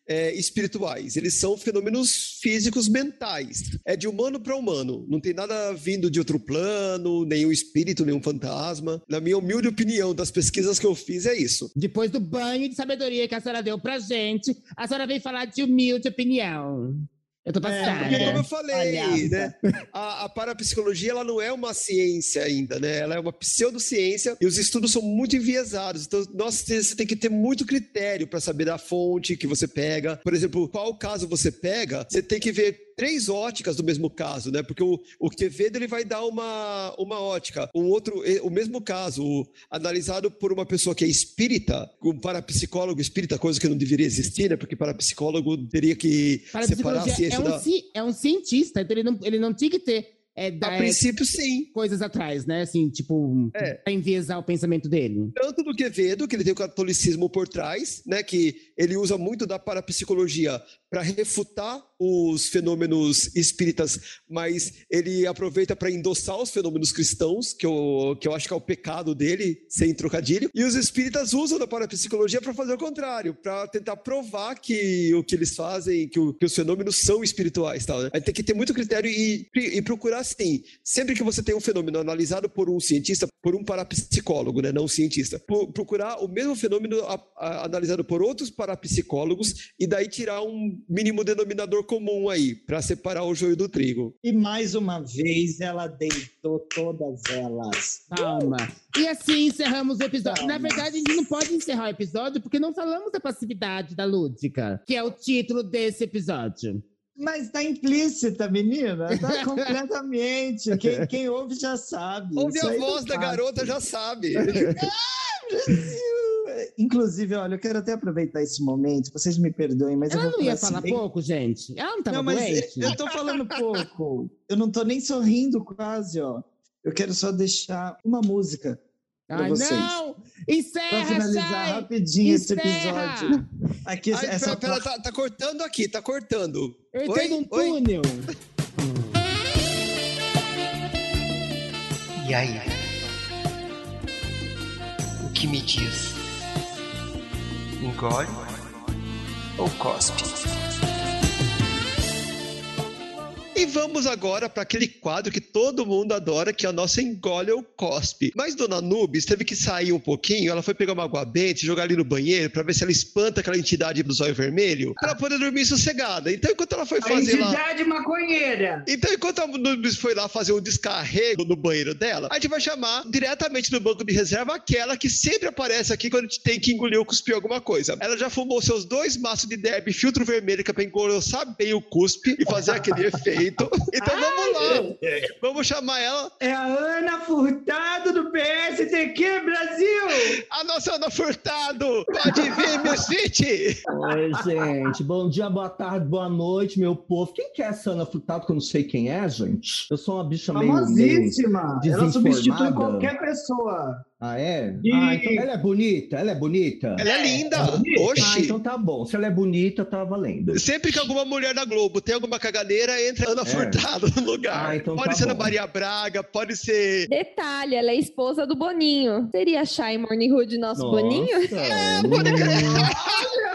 é, espirituais. Eles são fenômenos físicos mentais. É de humano para humano. Não tem nada vindo de outro plano, nenhum espírito, nenhum fantasma. Na minha humilde opinião das pesquisas que eu fiz, é isso. Depois do banho de sabedoria que a senhora deu pra gente, a senhora vem falar de humilde opinião. Eu tô passada. É, porque, como eu falei, né, a, a, parapsicologia ela não é uma ciência ainda, né? Ela é uma pseudociência e os estudos são muito enviesados. Então, nossa, você tem que ter muito critério para saber da fonte que você pega. Por exemplo, qual caso você pega, você tem que ver três óticas do mesmo caso, né? Porque o, o Quevedo ele vai dar uma, uma ótica. Um outro, o mesmo caso, o, analisado por uma pessoa que é espírita, um parapsicólogo espírita, coisa que não deveria existir, né? Porque parapsicólogo teria que separar a ciência é um, da... É um cientista, então ele não, ele não tinha que ter é, a princípio, sim. Coisas atrás, né? Assim, tipo, é. pra enviesar o pensamento dele. Tanto do Quevedo, que ele tem o catolicismo por trás, né? Que ele usa muito da parapsicologia para refutar os fenômenos espíritas, mas ele aproveita para endossar os fenômenos cristãos, que eu, que eu acho que é o pecado dele, sem trocadilho. E os espíritas usam da parapsicologia para fazer o contrário, para tentar provar que o que eles fazem, que, o, que os fenômenos são espirituais. Tal, né? A gente tem que ter muito critério e, e procurar, sim, sempre que você tem um fenômeno analisado por um cientista, por um parapsicólogo, né, não um cientista, procurar o mesmo fenômeno a, a, analisado por outros parapsicólogos e daí tirar um mínimo denominador comum aí, para separar o joio do trigo. E mais uma vez ela deitou todas elas. Calma. E assim encerramos o episódio. Calma. Na verdade, a gente não pode encerrar o episódio porque não falamos da passividade da Lúdica, que é o título desse episódio. Mas tá implícita, menina. Tá completamente. Quem, quem ouve já sabe. Ouve a voz da garota, já sabe. Brasil! Inclusive, olha, eu quero até aproveitar esse momento, vocês me perdoem, mas Ela eu vou não ia assim, falar pouco, gente? Ela não tava não, mas doente? Eu tô falando pouco. Eu não tô nem sorrindo quase, ó. Eu quero só deixar uma música Ai, vocês. não! Encerra, Pra finalizar Chay! rapidinho Encerra! esse episódio. Aqui, Ai, essa pera, pera, tá, tá, cortando aqui, tá cortando. Eu tenho um túnel. E aí? Que me diz? engole ou cospe. E vamos agora para aquele quadro que todo mundo adora, que é a nossa engole ou cospe. Mas Dona Nubes teve que sair um pouquinho, ela foi pegar uma água benta, jogar ali no banheiro para ver se ela espanta aquela entidade do zóio vermelho, para poder dormir sossegada. Então, enquanto ela foi fazer a entidade lá... maconheira. Então, enquanto a Nubes foi lá fazer um descarrego no banheiro dela, a gente vai chamar diretamente do banco de reserva aquela que sempre aparece aqui quando a gente tem que engolir ou cuspir alguma coisa. Ela já fumou seus dois maços de derby filtro vermelho que é pra engrossar bem o cuspe e fazer aquele efeito. Então, então vamos lá. Vamos chamar ela. É a Ana Furtado do PSTQ Brasil. A nossa Ana Furtado. Pode vir, meu City. Oi, gente. Bom dia, boa tarde, boa noite, meu povo. Quem que é essa Ana Furtado que eu não sei quem é, gente? Eu sou uma bicha meio. Famosíssima. Ela substitui qualquer pessoa. Ah, é? E... Ah, então ela é bonita, ela é bonita. Ela é linda. É Oxi. Ah, então tá bom. Se ela é bonita, tá valendo. Sempre que alguma mulher da Globo tem alguma caganeira, entra Ana é. Furtado no lugar. Ah, então pode tá ser bom. na Maria Braga, pode ser. Detalhe, ela é esposa do Boninho. Seria Shy Morning Hood nosso Nossa. Boninho? É, pode crer.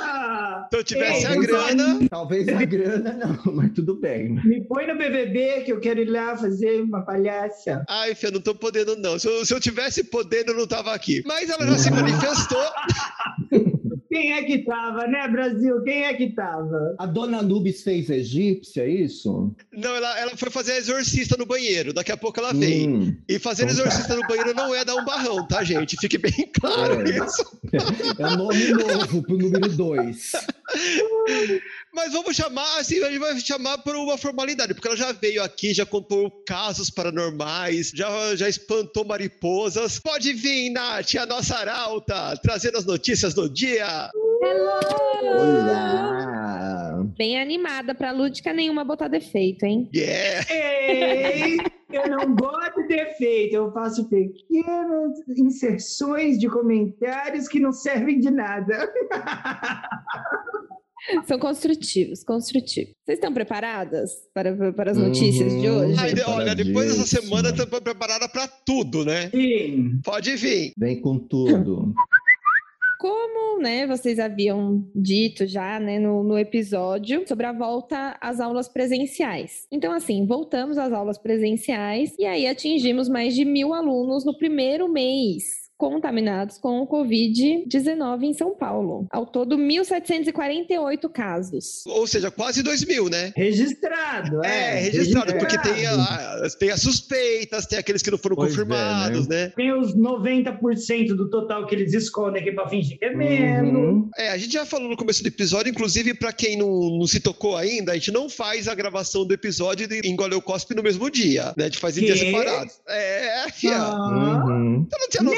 Se eu tivesse Ei, a grana. Talvez a grana não, mas tudo bem. Me põe no BBB que eu quero ir lá fazer uma palhaça. Ai, eu não tô podendo não. Se eu, se eu tivesse podendo, eu não tava aqui. Mas ela já se manifestou. Quem é que tava, né, Brasil? Quem é que tava? A dona Nubes fez egípcia, é isso? Não, ela, ela foi fazer exorcista no banheiro. Daqui a pouco ela vem. Hum, e fazer então tá. exorcista no banheiro não é dar um barrão, tá, gente? Fique bem claro é. isso. É nome novo pro número dois. Mas vamos chamar, assim, a gente vai chamar por uma formalidade, porque ela já veio aqui, já contou casos paranormais, já, já espantou mariposas. Pode vir, Nath, a nossa arauta, trazendo as notícias do dia. Olá! Bem animada pra Lúdica nenhuma botar defeito, hein? Yeah! Ei, eu não boto defeito, eu faço pequenas inserções de comentários que não servem de nada. São construtivos, construtivos. Vocês estão preparadas para, para as notícias de Uhum. hoje? Ai, de- olha, depois dessa semana estamos preparada para tudo, né? Sim. Pode vir. Vem com tudo. Como, né, vocês haviam dito já, né, no, no episódio sobre a volta às aulas presenciais. Então, assim, voltamos às aulas presenciais e aí atingimos mais de mil alunos no primeiro mês contaminados com o Covid-19 em São Paulo. Ao todo, 1.748 casos. Ou seja, quase 2 mil, né? Registrado, É, é. registrado, porque tem, a- tem as suspeitas, tem aqueles que não foram Pois é, confirmados, né? Tem os 90% do total que eles escondem aqui pra fingir que é menos. Uhum. É, a gente já falou no começo do episódio, inclusive, pra quem não, não se tocou ainda, a gente não faz a gravação do episódio de Engoleu Cospe no mesmo dia, né? A gente faz em dias separados. É, fia. Ah. Uhum. Você não tinha Não.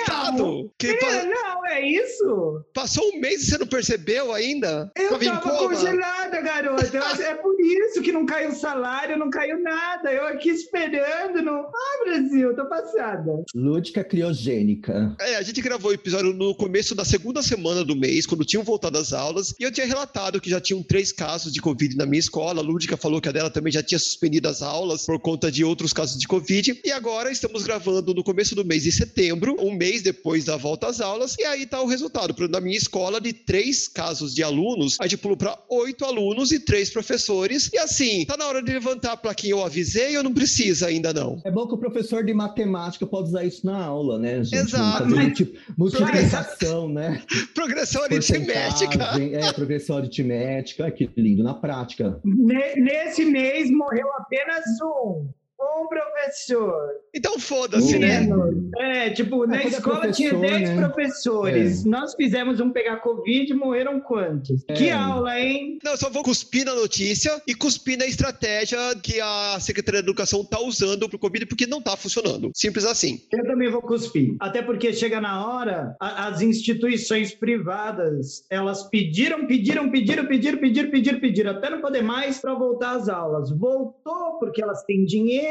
Que É, pa- não, é isso? passou um mês e você não percebeu ainda? Eu Tava tava congelada, garota. É por isso que não caiu salário, não caiu nada. Eu aqui esperando. Não... Ah, Brasil, tô passada. Lúdica criogênica. É, a gente gravou o episódio no começo da segunda semana do mês, quando tinham voltado às aulas, e eu tinha relatado que já tinham três casos de Covid na minha escola. A Lúdica falou que a dela também já tinha suspendido as aulas por conta de outros casos de Covid. E agora estamos gravando no começo do mês de setembro, um mês depois da volta às aulas, e aí tá o resultado. Por- Na minha escola, de três casos de alunos, a gente pulou para oito alunos e três professores. E assim, tá na hora de levantar a plaquinha eu avisei ou não precisa ainda não? É bom que o professor de matemática pode usar isso na aula, né, gente? Exato. Fazer multi- multiplicação, né? Progressão aritmética. É, progressão aritmética. Que lindo na prática. Ne- Nesse mês morreu apenas um. Um professor. Então foda-se, né? É, tipo, na quando é escola tinha professor, 10 né? professores. Nós fizemos um pegar Covid e morreram quantos? É. Que aula, hein? Não, eu só vou cuspir na notícia e cuspir na estratégia que a Secretaria da Educação tá usando pro Covid, porque não tá funcionando. Simples assim. Eu também vou cuspir. Até porque chega na hora, a- as instituições privadas, elas pediram, pediram, pediram, pediram, pediram, pediram, pediram, até não poder mais para voltar às aulas. Voltou porque elas têm dinheiro,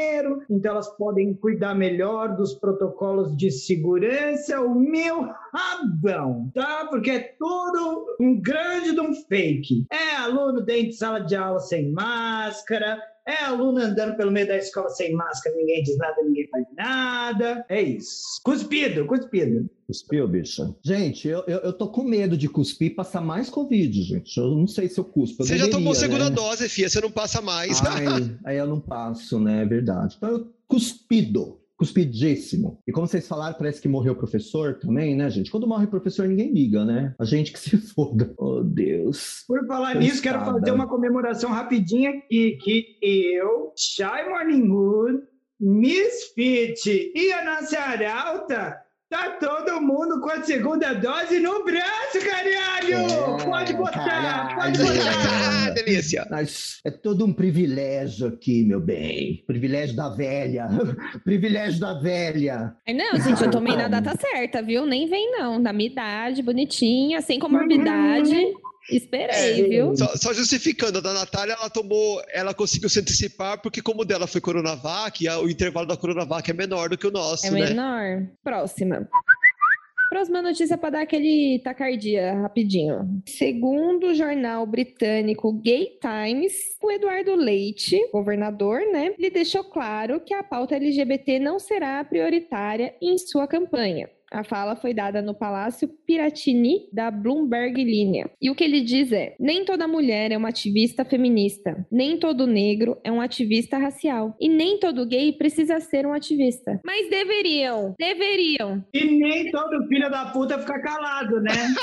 então elas podem cuidar melhor dos protocolos de segurança. O meu rabão, tá? Porque é tudo um grande de um fake. É aluno dentro de sala de aula sem máscara, é aluno andando pelo meio da escola sem máscara, ninguém diz nada, ninguém faz nada. É isso. Cuspido, cuspido. Cuspiu, bicha? Gente, eu, eu, eu tô com medo de cuspir e passar mais Covid, gente. Eu não sei se eu cuspo. eu Você já tomou deveria, segunda né? dose, fia, você não passa mais. Ai, aí eu não passo, né? É verdade. Então, eu cuspido. Cuspidíssimo. E como vocês falaram, parece que morreu o professor também, né, gente? Quando morre o professor, ninguém liga, né? A gente que se foda. Oh, Deus. Por falar Cansada. nisso, quero fazer uma comemoração rapidinha aqui, que eu, Shy Morning Wood, Miss Fit e a nossa arauta, tá todo mundo com a segunda dose no braço, caralho! É, pode botar, caralho. pode botar! ah, delícia. Mas é todo um privilégio aqui, meu bem. Privilégio da velha. privilégio da velha. Ai, Não, gente, eu tomei na data certa, viu? Nem vem, não. Da minha idade, bonitinha, sem comorbidade. Esperei, É, viu? Só, só justificando, a da Natália, ela tomou, ela conseguiu se antecipar, porque como o dela foi Coronavac, a- o intervalo da Coronavac é menor do que o nosso, É né? menor. Próxima. Próxima notícia para dar aquele tacardia rapidinho. Segundo o jornal britânico Gay Times, o Eduardo Leite, governador, né, ele deixou claro que a pauta LGBT não será prioritária em sua campanha. A fala foi dada no Palácio Piratini da Bloomberg Linha. E o que ele diz é: nem toda mulher é uma ativista feminista, nem todo negro é um ativista racial, e nem todo gay precisa ser um ativista. Mas deveriam, deveriam. E nem todo filho da puta fica calado, né?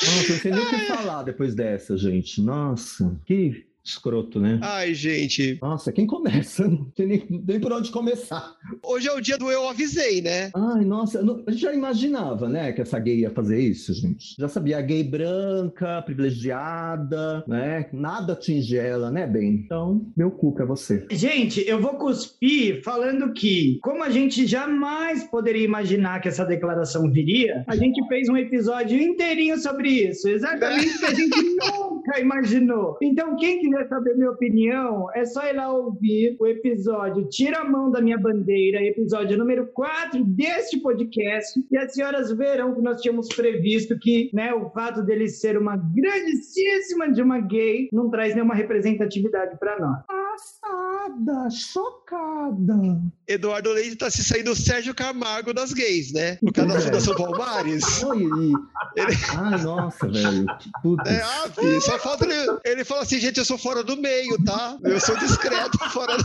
Nossa, eu não sei nem o que falar depois dessa, gente. Nossa, que Escroto, né? Ai, gente. Nossa, quem começa? Não tem nem, nem por onde começar. Hoje é o dia do eu avisei, né? Ai, nossa, não- a gente já imaginava, né, que essa gay ia fazer isso, gente. Já sabia, a gay branca, privilegiada, né? Nada atinge ela, né, bem? Então, meu cu pra você. Gente, eu vou cuspir falando que, como a gente jamais poderia imaginar que essa declaração viria, a gente fez um episódio inteirinho sobre isso. Exatamente o que a gente nunca imaginou. Então, quem quiser saber minha opinião, é só ir lá ouvir o episódio Tira a Mão da Minha Bandeira, episódio número 4 deste podcast. E as senhoras verão que nós tínhamos previsto que né, o fato dele ser uma grandíssima de uma gay não traz nenhuma representatividade para nós. Passada, chocada. Eduardo Leite tá se saindo o Sérgio Camargo das gays, né? Por causa da É. Fundação Palmares. Oi, Ele- Ai, nossa, velho. É, ah, filho, só falta ele. Ele fala assim, gente, eu sou fora do meio, tá? Eu sou discreto fora do.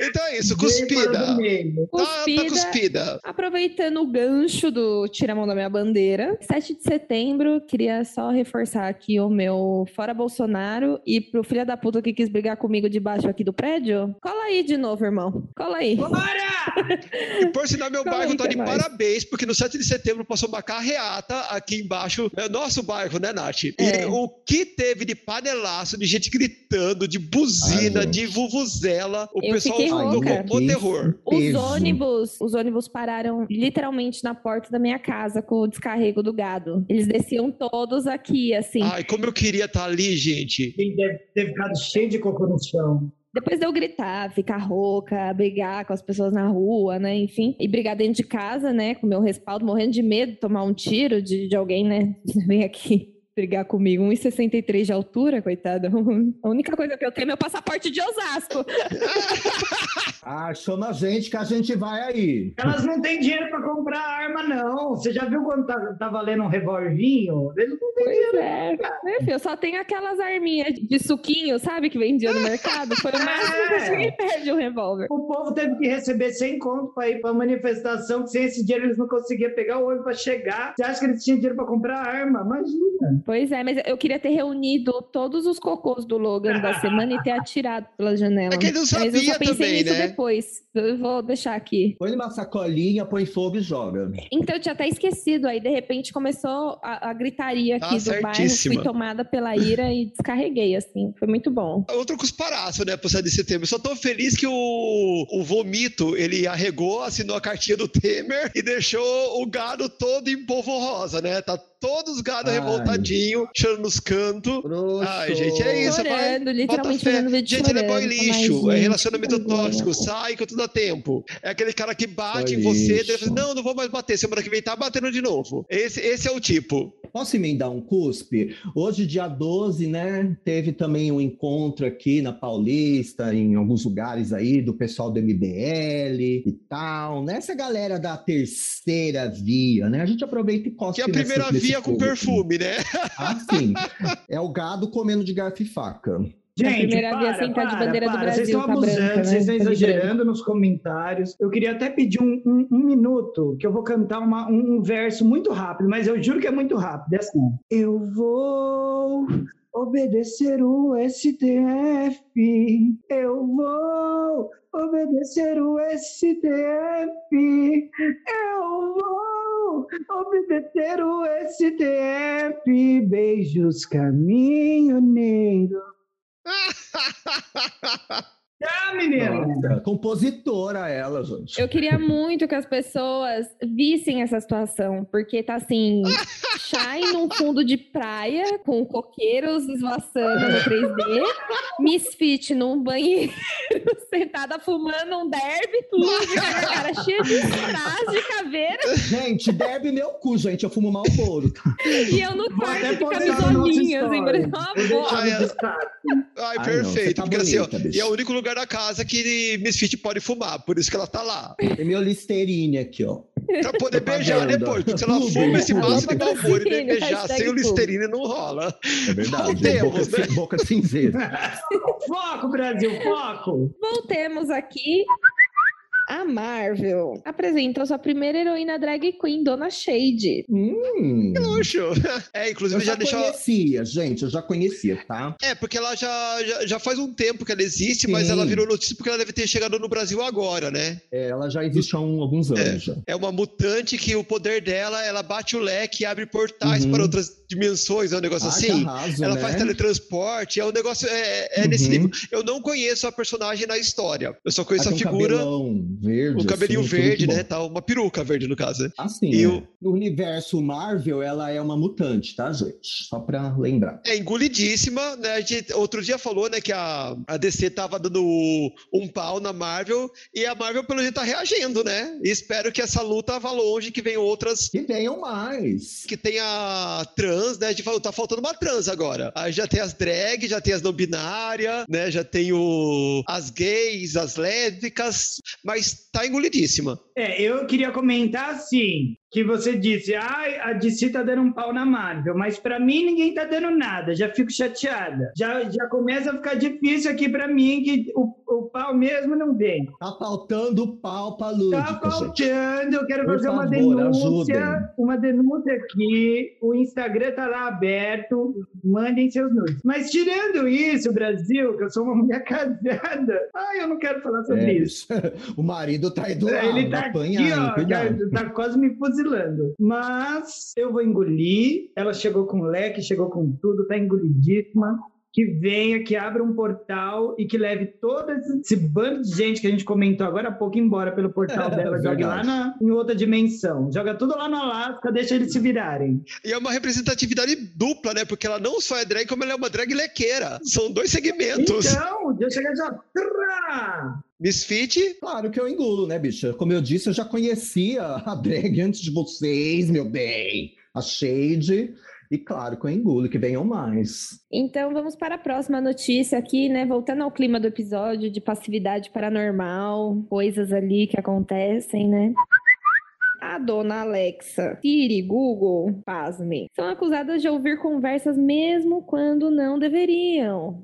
Então é isso, cuspida. meio. Tá, tá Cuspida. cuspida. Aproveitando o gancho do Tira a Mão da Minha Bandeira, 7 de setembro, queria só reforçar aqui o meu Fora Bolsonaro e pro filho da puta que quis brigar comigo debaixo aqui do prédio, cola aí de novo, irmão. Cola aí. Bora! E por sinal, meu bairro aí, tá de nóis. parabéns, porque no 7 de setembro passou uma carreata aqui embaixo. É nosso bairro, né, Nath? E É. o que teve de panelaço, de gente gritando, de buzina, Ai, de vuvuzela, o Eu pessoal o terror. Os ônibus, os ônibus pararam literalmente na porta da minha casa com o descarrego do gado. Eles desciam todos aqui, assim. Ai, como eu queria estar ali, gente. Ele deve ter ficado cheio de cocô no chão. Depois de eu gritar, ficar rouca, brigar com as pessoas na rua, né? Enfim. E brigar dentro de casa, né? Com meu respaldo, morrendo de medo de tomar um tiro de, de alguém, né? Vem aqui brigar comigo. 1,63 de altura, coitada. A única coisa que eu tenho é meu passaporte de Osasco. Ah, chama a gente que a gente vai aí. Elas não têm dinheiro pra comprar arma, não. Você já viu quando tá, tá valendo um revolvinho? Eles não têm Pois dinheiro. é. Né, filho? Eu só tenho aquelas arminhas de suquinho, sabe? Que vendia no mercado. Foi o máximo que eu cheguei perto de um revólver. O povo teve que receber 100 conto pra ir pra manifestação, que sem esse dinheiro eles não conseguiam pegar o ônibus pra chegar. Você acha que eles tinham dinheiro pra comprar arma? Imagina. Pois é, mas eu queria ter reunido todos os cocôs do Logan da semana e ter atirado pela janela. É que ele não mas eu sabia só pensei também, nisso né? depois. Eu vou deixar aqui. Põe numa sacolinha, põe fogo e joga. Então eu tinha até esquecido. Aí, de repente, começou a, a gritaria aqui Ah, do bairro. certíssima. Fui tomada pela ira e descarreguei, assim. Foi muito bom. Outro cusparaço, né, pro 7 de setembro. Eu só tô feliz que o, o Vomito, ele arregou, assinou a cartinha do Temer e deixou o gado todo em polvo rosa, né? Tá todos os gados Ai. Revoltadinhos, chorando nos cantos. Ai, gente, é isso. vai, Chorando, literalmente bota fé. fazendo vídeo Gente, ele é boy chorando. lixo, Mas, é relacionamento tóxico, sai que tudo dá tempo. É aquele cara que bate Boy em você, daí fala, não, não vou mais bater, semana que vem tá batendo de novo. Esse, esse é o tipo. Posso emendar um cuspe? Hoje, dia 12, né? Teve também um encontro aqui na Paulista, em alguns lugares aí, do pessoal do MBL e tal, né? Essa galera da terceira via, né? A gente aproveita e cospe Que é a primeira via com perfume, né? Ah, sim. É o gado comendo de garfo e faca. A primeira via sem tá de bandeira do Vocês Brasil, estão tá abusando, branca, né? vocês estão Tá exagerando nos comentários. Eu queria até pedir um, um- um minuto, que eu vou cantar uma- um, verso muito rápido, mas eu juro que é muito rápido. É assim. Eu vou obedecer o STF. Eu vou obedecer o STF. Eu vou obedecer o STF. Beijos, caminhoneiro. Ah, menino! Nossa, compositora ela, gente. Eu queria muito que as pessoas vissem essa situação, porque tá assim, Shai num fundo de praia, com coqueiros esvoaçando no 3D, Misfit num banheiro, sentada fumando um derby, luz cara cheia de strass de caveira, Gente, derby meu cu, gente. Eu fumo Malboro. Tá? e eu no quarto de camisolinha, assim, parecendo uma boa. Ai, perfeito. tá porque assim, ó, bonita, bicho. e é o único lugar da casa que Misfit pode fumar, por isso que ela tá lá. Tem meu Listerine aqui, ó. Pra poder beijar depois, porque se ela fuma esse maço de Malboro e beijar sem o. Listerine não rola. É verdade. Voltemos, boca, né? boca cinzenta. Foco, Brasil, foco! Voltemos aqui. A Marvel apresentou sua primeira heroína drag queen, Dona Shade. Hum. Que luxo. É, inclusive Eu já já deixou. conhecia, gente, eu já conhecia, tá? É, porque ela já, já, já faz um tempo que ela existe, mas Sim. ela virou notícia porque ela deve ter chegado no Brasil agora, né? É, ela já existe há um- alguns anos já. É uma mutante que o poder dela, ela bate o leque e abre portais Uhum. para outras dimensões, é um negócio Ah, assim. arraso, Ela né? faz teletransporte, é um negócio, é, é nesse Uhum. nível. Eu não conheço a personagem na história. Eu só conheço Ela a um figura, cabelão verde, o cabelinho assim, verde, né? bom. Tá, uma peruca verde, no caso. né? Assim, E né? o- no universo Marvel, ela é uma mutante, tá, gente? Só pra lembrar. É engolidíssima, né? A gente outro dia falou, né, que a, a DC tava dando um pau na Marvel e a Marvel, pelo jeito, tá reagindo, né? E espero que essa luta vá longe, que venham outras. Que venham mais. Que tenha trans, né? A gente falou, tá faltando uma trans agora. Aí já tem as drag, já tem as não binárias, né? Já tem o, as gays, as lésbicas, mas tá engolidíssima. É, eu queria comentar assim, que você disse, ai, a DC tá dando um pau na Marvel, mas pra mim ninguém tá dando nada, já fico chateada. Já, já começa a ficar difícil aqui pra mim, que o, o pau mesmo não vem. Tá faltando pau pra Tá lúdica, gente. faltando, eu quero Por fazer uma favor, denúncia, ajudem. uma denúncia aqui, o Instagram tá lá aberto, mandem seus nudes. Mas tirando isso, Brasil, que eu sou uma mulher casada, ai, eu não quero falar sobre É, isso. o marido tá aí do lado, Ele tá apanha aqui, ó, cuidado. tá quase me fuzilando. Mas eu vou engolir. Ela chegou com leque, chegou com tudo, tá engolidíssima. Que venha, que abra um portal e que leve todo esse, bando de gente que a gente comentou agora há pouco embora pelo portal dela. Jogue lá na, em outra dimensão. Joga tudo lá no Alasca, deixa eles se virarem. E é uma representatividade dupla, né? Porque ela não só é drag, como ela é uma drag lequeira. São dois segmentos. Então, deixa eu já. Trá! Misfit, Claro que eu engulo, né, bicha? Como eu disse, eu já conhecia a drag antes de vocês, meu bem. A Shade. E claro que eu engulo, que venham mais. Então vamos para a próxima notícia aqui, né? Voltando ao clima do episódio de passividade paranormal, coisas ali que acontecem, né? A dona Alexa, Siri, Google, pasme, são acusadas de ouvir conversas mesmo quando não deveriam.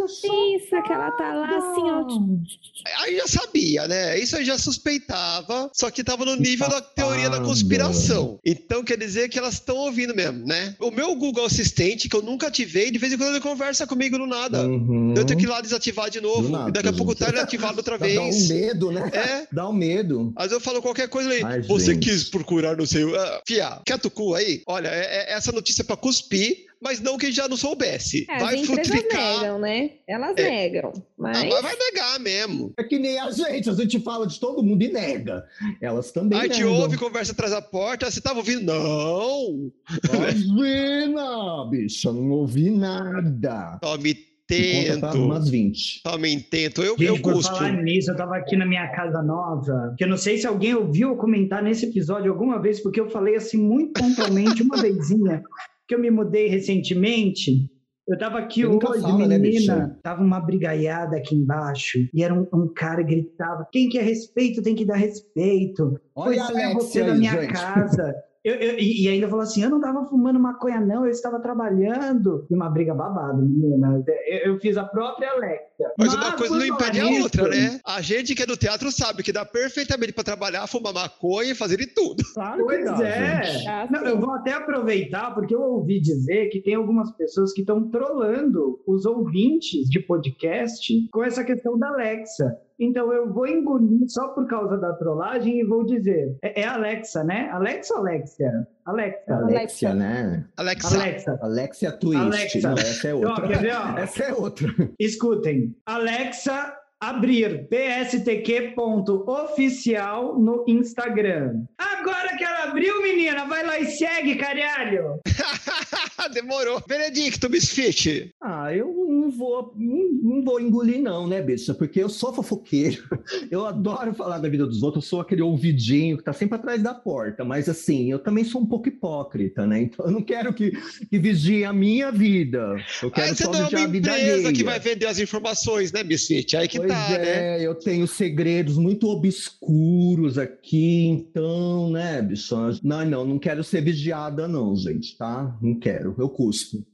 Isso, que ela tá lá assim, ó. aí já sabia, né? Isso eu já suspeitava, só que tava no nível da teoria da conspiração. Então quer dizer que elas estão ouvindo mesmo, né? O meu Google Assistente, que eu nunca ativei, de vez em quando ele conversa comigo do nada. Uhum. Eu tenho que ir lá desativar de novo. Nada, e daqui a pouco gente. tá ele ativado outra Dá um vez. medo, né? É. Dá um medo. Às vezes eu falo qualquer coisa aí. Ai, Você gente. quis procurar, não sei. Ah, fia, quer tu cu aí? Olha, é- é- essa notícia é pra cuspir, mas não que já não soubesse. É, as vai empresas futricar. negam, né? Elas É. negam. Ah, Mas mas vai negar mesmo. É que nem a gente, a gente fala de todo mundo e nega. Elas também Aí te negam. ouve, conversa atrás da porta, você tava ouvindo? Não! Imagina, bicha, não ouvi nada. Só me tento. umas 20. Só me tento. Eu, Gente, eu por cuspo. falar nisso, eu tava aqui na minha casa nova, que eu não sei se alguém ouviu comentar nesse episódio alguma vez, porque eu falei assim muito pontualmente uma vezinha, que eu me mudei recentemente. Eu tava aqui nunca hoje, fala, né, menina, bicha? tava uma brigaiada aqui embaixo, e era um, um cara que gritava, quem quer respeito tem que dar respeito. Olha Alexia você da aí, minha gente. casa. Eu- eu- e, ainda falou assim: eu não tava fumando maconha, não, eu estava trabalhando. E uma briga babada, menina. Eu, eu fiz a própria Alexia. Mas uma coisa não impede a outra, né? A gente que é do teatro sabe que dá perfeitamente pra trabalhar, fumar maconha e fazer de tudo. Claro que Pois dá, é. gente. Ah, Não, eu vou até aproveitar, porque eu ouvi dizer que tem algumas pessoas que estão trolando os ouvintes de podcast com essa questão da Alexa. Então eu vou engolir só por causa da trollagem e vou dizer: é, é Alexa, né? Alexa ou Alexia? Alexa. Alexia, né? Alexa, Alexa. Alexia Twist. Alexa. Não, essa é Ó, outra. quer ver, ó? Essa é outra. Escutem. Alexa, abrir pstq.oficial no Instagram. Agora que ela abriu, menina, vai lá e segue, caralho. demorou. Benedicto, Misfit. Ah, eu não vou, não, não vou engolir, não, né, bicha? Porque eu sou fofoqueiro. Eu adoro falar da vida dos outros. Eu sou aquele ouvidinho que tá sempre atrás da porta. Mas, assim, eu também sou um pouco hipócrita, né? Então, eu não quero que, que vigie a minha vida. Eu quero Aí você só não é vigiar uma a vida empresa alheia. que vai vender as informações, né, Misfit? Aí que pois tá, né? é, eu tenho segredos muito obscuros aqui, então, né, bicho? Não, não, não quero ser vigiada, não, gente, tá? Não quero, eu cuspo.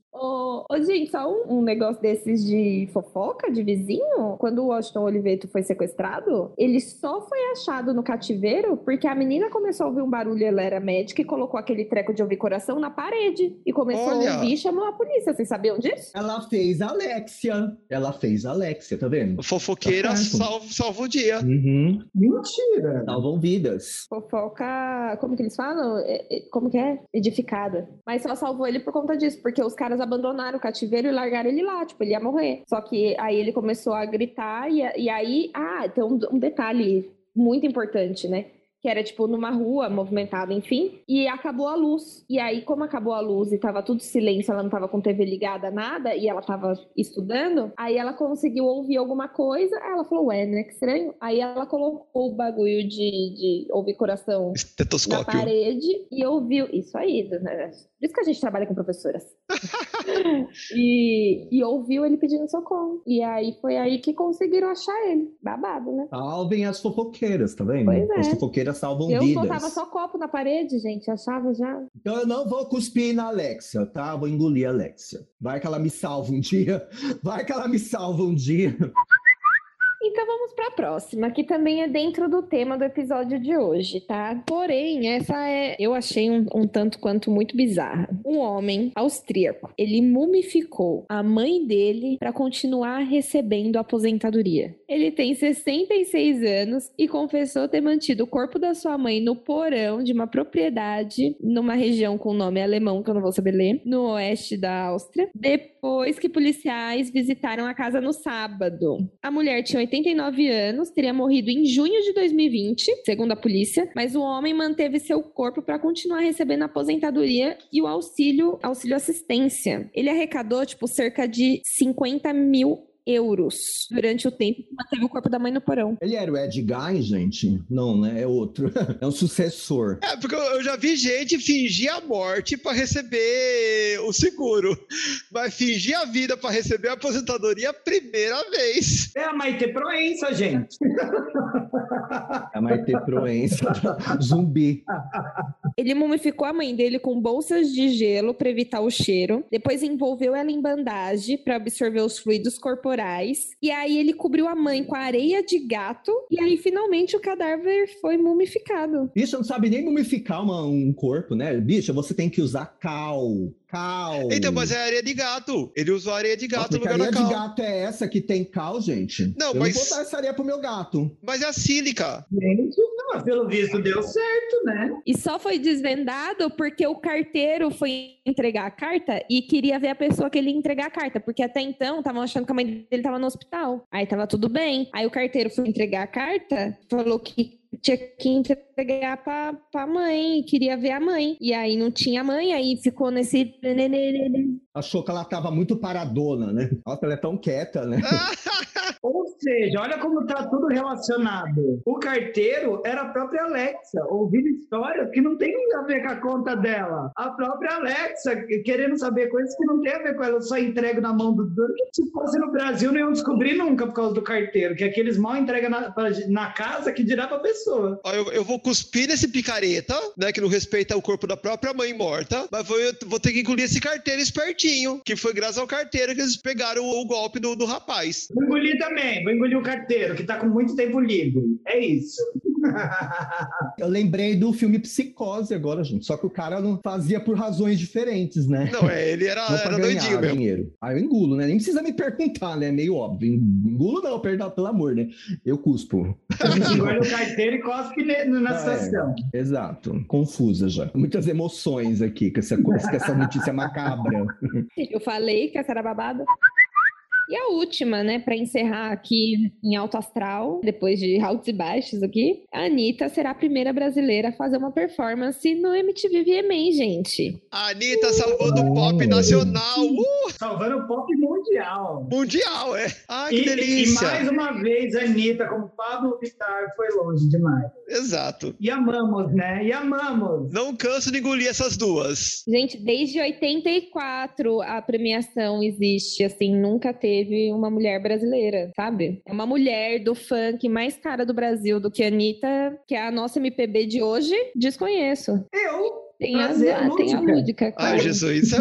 Ô, gente, só um, um negócio desses de fofoca, de vizinho. Quando o Washington Oliveto foi sequestrado, ele só foi achado no cativeiro porque a menina começou a ouvir um barulho, ela era médica e colocou aquele treco de ouvir coração na parede. E começou Olha. a ouvir e chamou a polícia. Vocês sabiam disso? Ela fez a Alexia. Ela fez a Alexia, tá vendo? Fofoqueira Tá salva o dia. Uhum. Mentira. Salvam vidas. Fofoca, como que eles falam? Como que é? Edificada. Mas só salvou ele por conta disso, porque os caras abandonaram o cativeiro e largaram ele lá, tipo, ele ia morrer. Só que aí ele começou a gritar e, e aí, ah, tem um, um detalhe muito importante, né? Que era, tipo, numa rua movimentada, enfim, e acabou a luz. E aí, como acabou a luz e tava tudo silêncio, ela não tava com TV ligada, nada, e ela tava estudando, aí ela conseguiu ouvir alguma coisa, aí ela falou, ué, né, que estranho. Aí ela colocou o bagulho de, de ouvir coração na parede e ouviu. Isso aí, né? Por isso que a gente trabalha com professoras. e, e ouviu ele pedindo socorro. E aí foi aí que conseguiram achar ele. Babado, né? Salvem as fofoqueiras, tá vendo? Pois é. As fofoqueiras salvam Eu vidas. botava só copo na parede, gente. Achava já. Então eu não vou cuspir na Alexia, tá? Vou engolir a Alexia. Vai que ela me salva um dia. Vai que ela me salva um dia. Então vamos para a próxima, que também é dentro do tema do episódio de hoje, tá? Porém, essa é, eu achei um, um tanto quanto muito bizarra. Um homem austríaco, ele mumificou a mãe dele para continuar recebendo aposentadoria. Ele tem 66 anos e confessou ter mantido o corpo da sua mãe no porão de uma propriedade numa região com nome alemão que eu não vou saber ler, no oeste da Áustria, depois que policiais visitaram a casa no sábado. A mulher tinha 89 anos, teria morrido em junho de 2020, segundo a polícia, mas o homem manteve seu corpo para continuar recebendo a aposentadoria e o auxílio, auxílio assistência. Ele arrecadou, tipo, cerca de 50 mil euros durante o tempo que manteve o corpo da mãe no porão. Ele era o Ed Guy, gente? Não, né? É outro. É um sucessor. É, porque eu já vi gente fingir a morte pra receber o seguro. Mas fingir a vida pra receber a aposentadoria a primeira vez. É a Maite Proença, gente. A Maite Proença. Zumbi. Ele mumificou a mãe dele com bolsas de gelo para evitar o cheiro. Depois envolveu ela em bandagem para absorver os fluidos corporais. E aí ele cobriu a mãe com areia de gato. E aí finalmente o cadáver foi mumificado. Bicho, não sabe nem mumificar uma- um corpo, né? Bicho, você tem que usar cal. Cal. Então, mas é areia de gato. Ele usou areia de gato Nossa, no lugar areia da de cal. gato é essa que tem cal, gente? Não, Eu mas- vou dar essa areia pro meu gato. Mas é a sílica. Gente, não, pelo visto deu certo, né? E só foi desvendado porque o carteiro foi entregar a carta e queria ver a pessoa que ele ia entregar a carta. Porque até então estavam achando que a mãe dele estava no hospital. Aí tava tudo bem. Aí o carteiro foi entregar a carta, falou que tinha que entregar pra, pra mãe, queria ver a mãe. E aí não tinha mãe, aí ficou nesse. Achou que ela tava muito paradona, né? Nossa, ela é tão quieta, né? Ou seja, olha como tá tudo relacionado. O carteiro era a própria Alexa, ouvindo histórias que não tem a ver com a conta dela. A própria Alexa querendo saber coisas que não tem a ver com ela, só entrego na mão do dono. Se fosse no Brasil, não iam descobrir nunca por causa do carteiro, que aqueles mal entregam na, pra- na casa que dirá pra pessoa. Ó, eu, eu vou cuspir nesse picareta, né? Que não respeita o corpo da própria mãe morta. Mas vou, vou ter que engolir esse carteiro espertinho. Que foi graças ao carteiro que eles pegaram o, o golpe do, do rapaz. Engolir também, vou engolir o carteiro, que tá com muito tempo livre. É isso. Eu lembrei do filme Psicose agora, gente. Só que o cara não fazia por razões diferentes, né? Não, é, ele era, Não era ganhar doidinho mesmo. dinheiro. Aí eu engulo, né? Nem precisa me perguntar, né? Meio óbvio. Engulo não, perdão, pelo amor, né? Eu cuspo. Engole o carteiro e cospe na Ah, é. situação. Exato. Confusa já. Muitas emoções aqui com essa, com essa notícia macabra. Eu falei que essa era babada. E a última, né, pra encerrar aqui em alto astral, depois de altos e baixos aqui, a Anitta será a primeira brasileira a fazer uma performance no MTV VMA, gente. A Anitta salvando o pop nacional. Uh, Salvando o pop mundial. mundial, é. Ai, que E, e delícia. mais uma vez, a Anitta, como Pablo Vittar, foi longe demais. Exato. E amamos, né? E amamos. Não canso de engolir essas duas. Gente, desde 84 a premiação existe, assim, nunca teve uma mulher brasileira, sabe? É uma mulher do funk mais cara do Brasil do que a Anitta, que é a nossa MPB de hoje, desconheço. Eu Tem a, Prazer, ah, tem a Lúdica. Ai, claro. Jesus.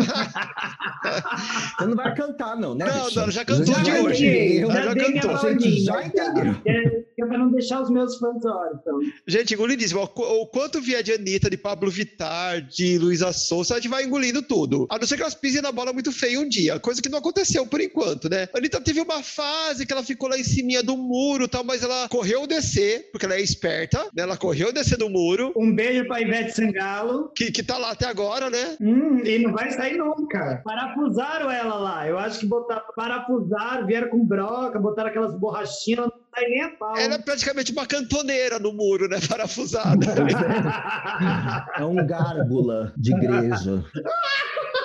Você não vai cantar, não, né? Não, não, já A cantou de já hoje. entendeu. Já já dei minha cantou. A gente já entendeu. É, é pra não deixar os meus fãs órfãos. Gente, engolidíssimo. O quanto vier de Anitta, de Pablo Vittar, de Luísa Souza, a gente vai engolindo tudo. A não ser que elas pisem na bola muito feio um dia. Coisa que não aconteceu por enquanto, né? A Anitta teve uma fase que ela ficou lá em cima do muro e tal, mas ela correu descer, porque ela é esperta, né? Ela correu descer do muro, Um beijo pra Ivete Sangalo. que, que tá lá até agora, né? Hum, e não vai sair nunca. Parafusaram ela lá. Eu acho que botaram, parafusaram, vieram com broca, botaram aquelas borrachinhas, ela não sai nem a pau. Ela é praticamente uma cantoneira no muro, né? Parafusada. É um gárgula de igreja.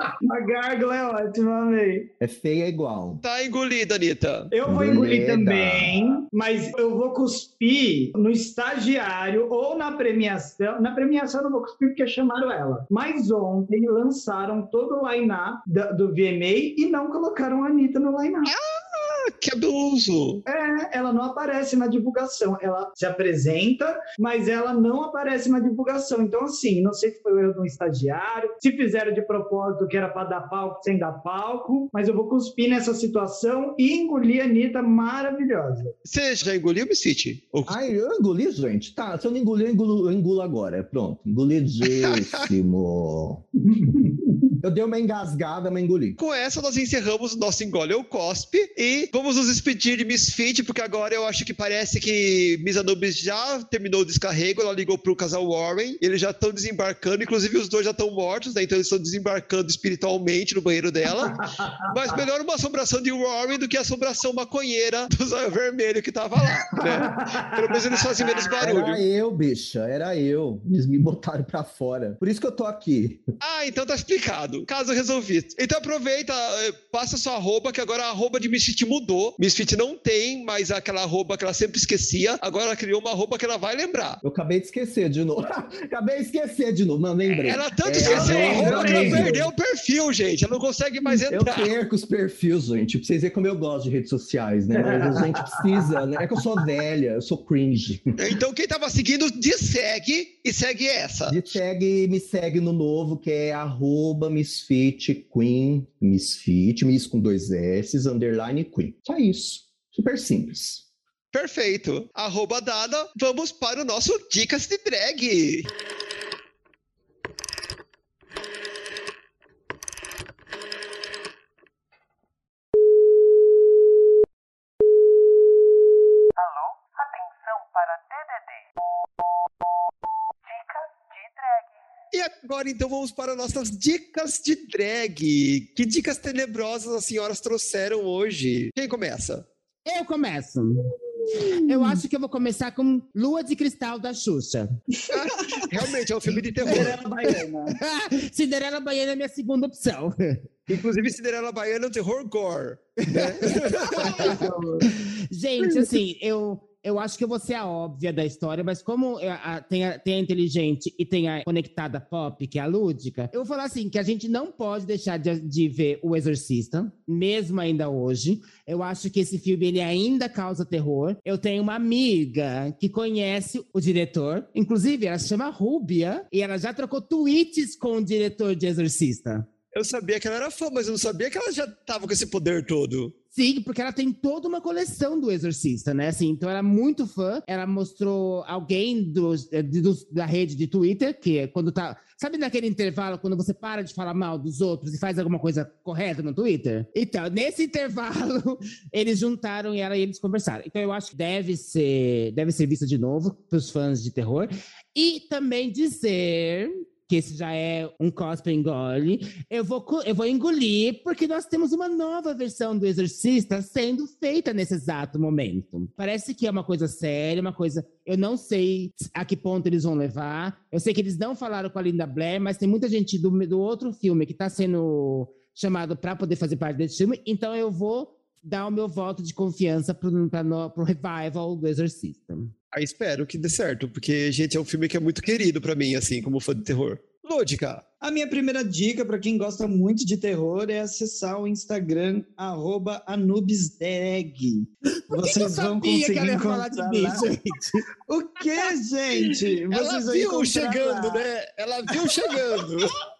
A gárgula é ótima, amei. É feia igual. tá engolida, Anitta. Eu vou engolir também, mas eu vou cuspir no estagiário ou na premiação. Na premiação eu não vou cuspir porque chamaram ela. Mas ontem lançaram todo o line-up do VMA e não colocaram a Anitta no line-up. Ah, que abuso. É, ela não aparece na divulgação. Ela se apresenta, mas ela não aparece na divulgação. Então, assim, não sei se foi o erro de um estagiário, se fizeram de propósito que era para dar palco sem dar palco, mas eu vou cuspir nessa situação e engolir a Anitta maravilhosa. Você já engoliu, Missite? Ou- Ai, eu engoli, gente. Tá, se eu não engolir, eu engulo, eu engulo agora. Pronto, engolidíssimo. eu dei uma engasgada, mas engoli. Com essa, nós encerramos o nosso Engole ou Cospe e vamos nos despedir de Misfit, porque agora eu acho que parece que Miss Anubis já terminou o descarrego, ela ligou pro casal Warren, eles já estão desembarcando, inclusive os dois já estão mortos, né? Então eles estão desembarcando espiritualmente no banheiro dela. Mas melhor uma assombração de Warren do que a assombração maconheira do zóio vermelho que tava lá, né? Pelo menos eles fazem menos barulho. Era eu, bicha, era eu. Eles me botaram pra fora. Por isso que eu tô aqui. Ah, então tá explicado. Caso resolvido. Então aproveita, eh, passa sua arroba, que agora a arroba de Misfit mudou. Misfit não tem mais aquela arroba que ela sempre esquecia. Agora ela criou uma arroba que ela vai lembrar. Eu acabei de esquecer de novo. acabei de esquecer de novo. Não, lembrei. Ela tanto É, esqueceu a eu arroba que ela perdeu o perfil, gente. Ela não consegue mais Eu entrar. perco os perfis, gente. Pra vocês verem como eu gosto de redes sociais, né? Mas a gente precisa, né? É que eu sou velha, eu sou cringe. Então quem tava seguindo, dessegue e segue essa. Me segue, me segue no novo, que é arroba Misfit Queen, Misfit, Miss com dois S, underline Queen. Só isso. Super simples. Perfeito. Arroba dada, vamos para o nosso Dicas de Drag. Atenção para DDD. Dicas de drag. E agora, então, vamos para nossas dicas de drag. Que dicas tenebrosas as senhoras trouxeram hoje? Quem começa? Eu começo. Eu acho que eu vou começar com Lua de Cristal da Xuxa. Realmente, é um filme de terror. Cinderela Baiana. Cinderela Baiana é minha segunda opção. Inclusive, Cinderela Baiana é um terror gore. Gente, assim, eu, eu acho que eu vou ser a óbvia da história, mas como eu- a- tem, a, tem a inteligente e tem a conectada pop, que é a lúdica, eu vou falar assim, que a gente não pode deixar de, de ver O Exorcista, mesmo ainda hoje. Eu acho que esse filme, ele ainda causa terror. Eu tenho uma amiga que conhece o diretor, inclusive ela se chama Rúbia, e ela já trocou tweets com o diretor de Exorcista. Eu sabia que ela era fã, mas eu não sabia que ela já tava com esse poder todo. Sim, porque ela tem toda uma coleção do Exorcista, né? Assim, então ela é muito fã. Ela mostrou alguém eh, da rede de Twitter, que é quando tá. Sabe naquele intervalo, quando você para de falar mal dos outros e faz alguma coisa correta no Twitter? Então, nesse intervalo, eles juntaram ela e eles conversaram. Então, eu acho que deve ser, deve ser visto de novo pros fãs de terror. E também dizer que esse já é um cosplay engole, eu vou, eu vou engolir, porque nós temos uma nova versão do Exorcista sendo feita nesse exato momento. Parece que é uma coisa séria, uma coisa. Eu não sei a que ponto eles vão levar. Eu sei que eles não falaram com a Linda Blair, mas tem muita gente do, do outro filme que está sendo chamado para poder fazer parte desse filme, então eu vou dar o meu voto de confiança para o revival do Exorcista. Aí espero que dê certo, porque, gente, é um filme que é muito querido pra mim, assim, como fã de terror. Lúdica. A minha primeira dica para quem gosta muito de terror é acessar o Instagram arroba anubisdrag. Por que, que eu Vocês vão que conseguir ela ia falar de mim, gente? O que, gente? Ela Vocês vão viu chegando, lá. né? Ela viu chegando.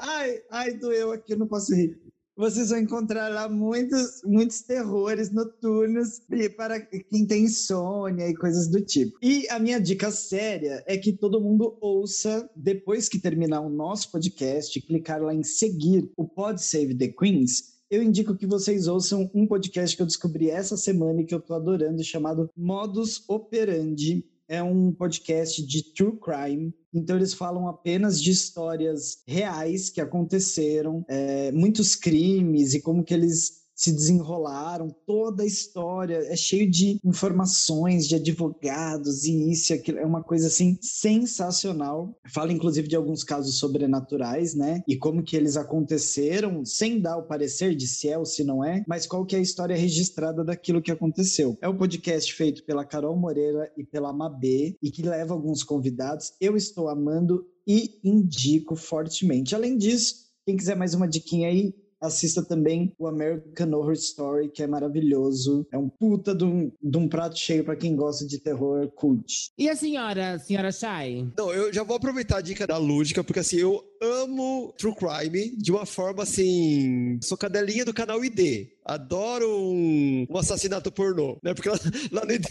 Ai, ai, doeu aqui, eu não posso rir. Vocês vão encontrar lá muitos, muitos terrores noturnos para quem tem insônia e coisas do tipo. E a minha dica séria é que todo mundo ouça, depois que terminar o nosso podcast, clicar lá em seguir o Pod Save the Queens. Eu indico que vocês ouçam um podcast que eu descobri essa semana e que eu tô adorando, chamado Modus Operandi. É um podcast de true crime. Então eles falam apenas de histórias reais que aconteceram, é, muitos crimes e como que eles se desenrolaram, toda a história é cheio de informações de advogados e isso e aquilo, é uma coisa assim sensacional. Fala inclusive de alguns casos sobrenaturais, né? E como que eles aconteceram, sem dar o parecer de se é ou se não é, mas qual que é a história registrada daquilo que aconteceu. É um podcast feito pela Carol Moreira e pela Mabê e que leva alguns convidados. Eu estou amando e indico fortemente. Além disso, quem quiser mais uma diquinha aí, assista também o American Horror Story, que é maravilhoso. É um puta de um, de um prato cheio para quem gosta de terror cult. E a senhora, senhora Shai? Não, eu já vou aproveitar a dica da Lúdica, porque assim, eu amo True Crime de uma forma assim. Sou cadelinha do canal ID. Adoro um, um assassinato pornô, né? Porque lá, lá no ID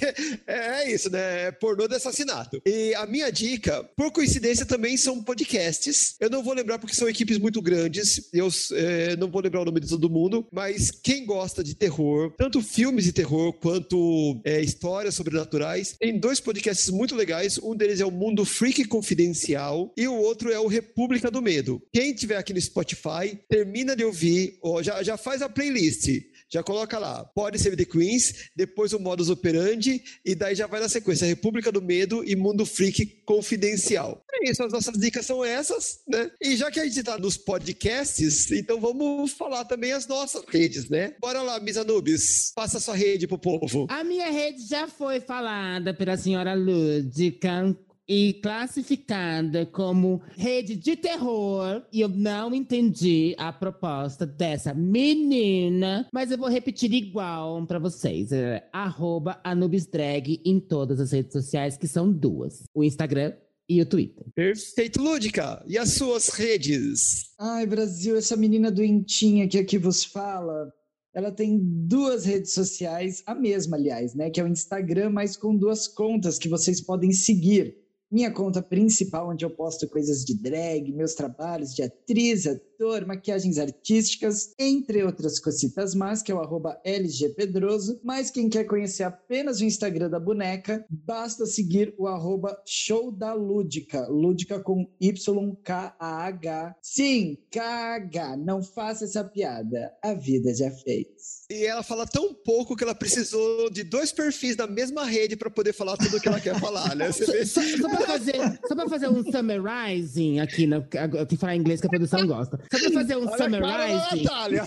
é, é isso, né? É pornô de assassinato. E a minha dica, por coincidência, também são podcasts. Eu não vou lembrar porque são equipes muito grandes. Eu é, não vou lembrar o nome de todo mundo, mas quem gosta de terror, tanto filmes de terror quanto é, histórias sobrenaturais, tem dois podcasts muito legais. Um deles é o Mundo Freak Confidencial e o outro é o República do Medo. Quem tiver aqui no Spotify, termina de ouvir, ó, já, já faz a playlist. Já coloca lá, pode ser The Queens, depois o Modus Operandi, e daí já vai na sequência, República do Medo e Mundo Freak Confidencial. É isso, as nossas dicas são essas, né? E já que a gente tá nos podcasts, então vamos falar também as nossas redes, né? Bora lá, Miss Anubis, passa sua rede pro povo. A minha rede já foi falada pela senhora Lúdica e classificada como rede de terror. E eu não entendi a proposta dessa menina, mas eu vou repetir igual pra vocês. É arroba AnubisDrag em todas as redes sociais, que são duas: o Instagram e o Twitter. Perfeito, Lúdica. E as suas redes? Ai, Brasil, essa menina doentinha que aqui vos fala, ela tem duas redes sociais, a mesma, aliás, né? Que é o Instagram, mas com duas contas que vocês podem seguir. Minha conta principal, onde eu posto coisas de drag, meus trabalhos de atriz, ator, maquiagens artísticas, entre outras cositas mais, que é o LGPedroso. Mas quem quer conhecer apenas o Instagram da boneca, basta seguir o arroba show da Lúdica. Lúdica com Y-K-A-H. Sim, KH. Não faça essa piada. A vida já fez. E ela fala tão pouco que ela precisou de dois perfis da mesma rede para poder falar tudo o que ela quer falar, né? Você? Só, só pra fazer, só pra fazer um summarizing aqui, né? Eu que falar inglês que a produção gosta. Só pra fazer um Olha a cara summarizing. Natália.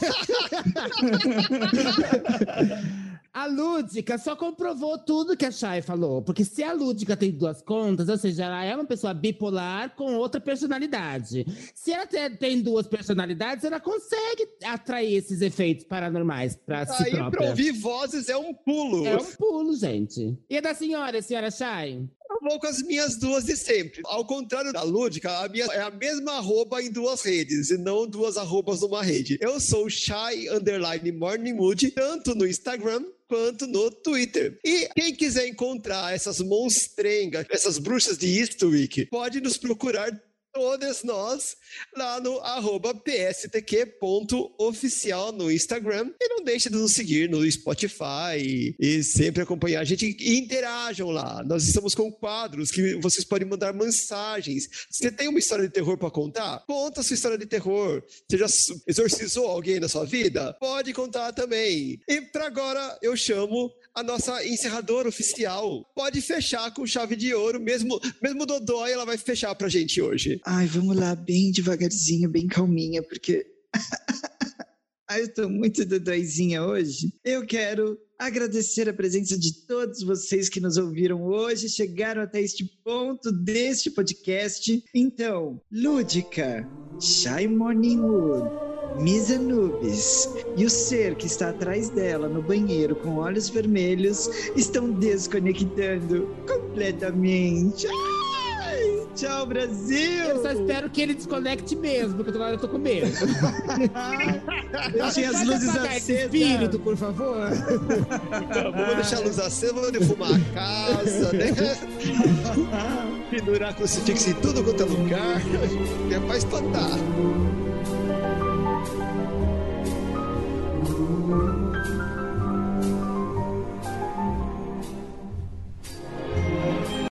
A Lúdica só comprovou tudo que a Chay falou. Porque se a Lúdica tem duas contas, ou seja, ela é uma pessoa bipolar com outra personalidade. Se ela te- tem duas personalidades, ela consegue atrair esses efeitos paranormais pra si Aí pra própria. ouvir vozes é um pulo. É um pulo, gente. E a da senhora, senhora Chay? Eu vou com as minhas duas de sempre. Ao contrário da Lúdica, a minha é a mesma arroba em duas redes, e não duas arrobas numa rede. Eu sou Shy Underline Morning Mood, tanto no Instagram quanto no Twitter. E quem quiser encontrar essas monstrengas, essas bruxas de Eastwick, pode nos procurar todas nós lá no pstq.oficial no Instagram. E não deixe de nos seguir no Spotify e, e sempre acompanhar a gente e interajam lá. Nós estamos com quadros que vocês podem mandar mensagens. Você tem uma história de terror para contar? Conta a sua história de terror. Você já exorcizou alguém na sua vida? Pode contar também. E para agora eu chamo a nossa encerradora oficial. Pode fechar com chave de ouro, mesmo mesmo Dodói, ela vai fechar pra gente hoje. Ai, vamos lá, bem devagarzinho, bem calminha, porque. Ai, eu tô muito dodóizinha hoje. Eu quero agradecer a presença de todos vocês que nos ouviram hoje, chegaram até este ponto deste podcast. Então, Lúdica, Shy Morning Wood, Miss Anubis e o ser que está atrás dela no banheiro com olhos vermelhos estão desconectando completamente. Ai, tchau, Brasil! Eu só espero que ele desconecte mesmo, porque agora eu tô com medo. Deixem as luzes acesas. espírito, por favor. Vamos deixar a luz acesa, vamos defumar a casa, né? Pendurar crucifixo em tudo quanto é lugar. É pra espantar.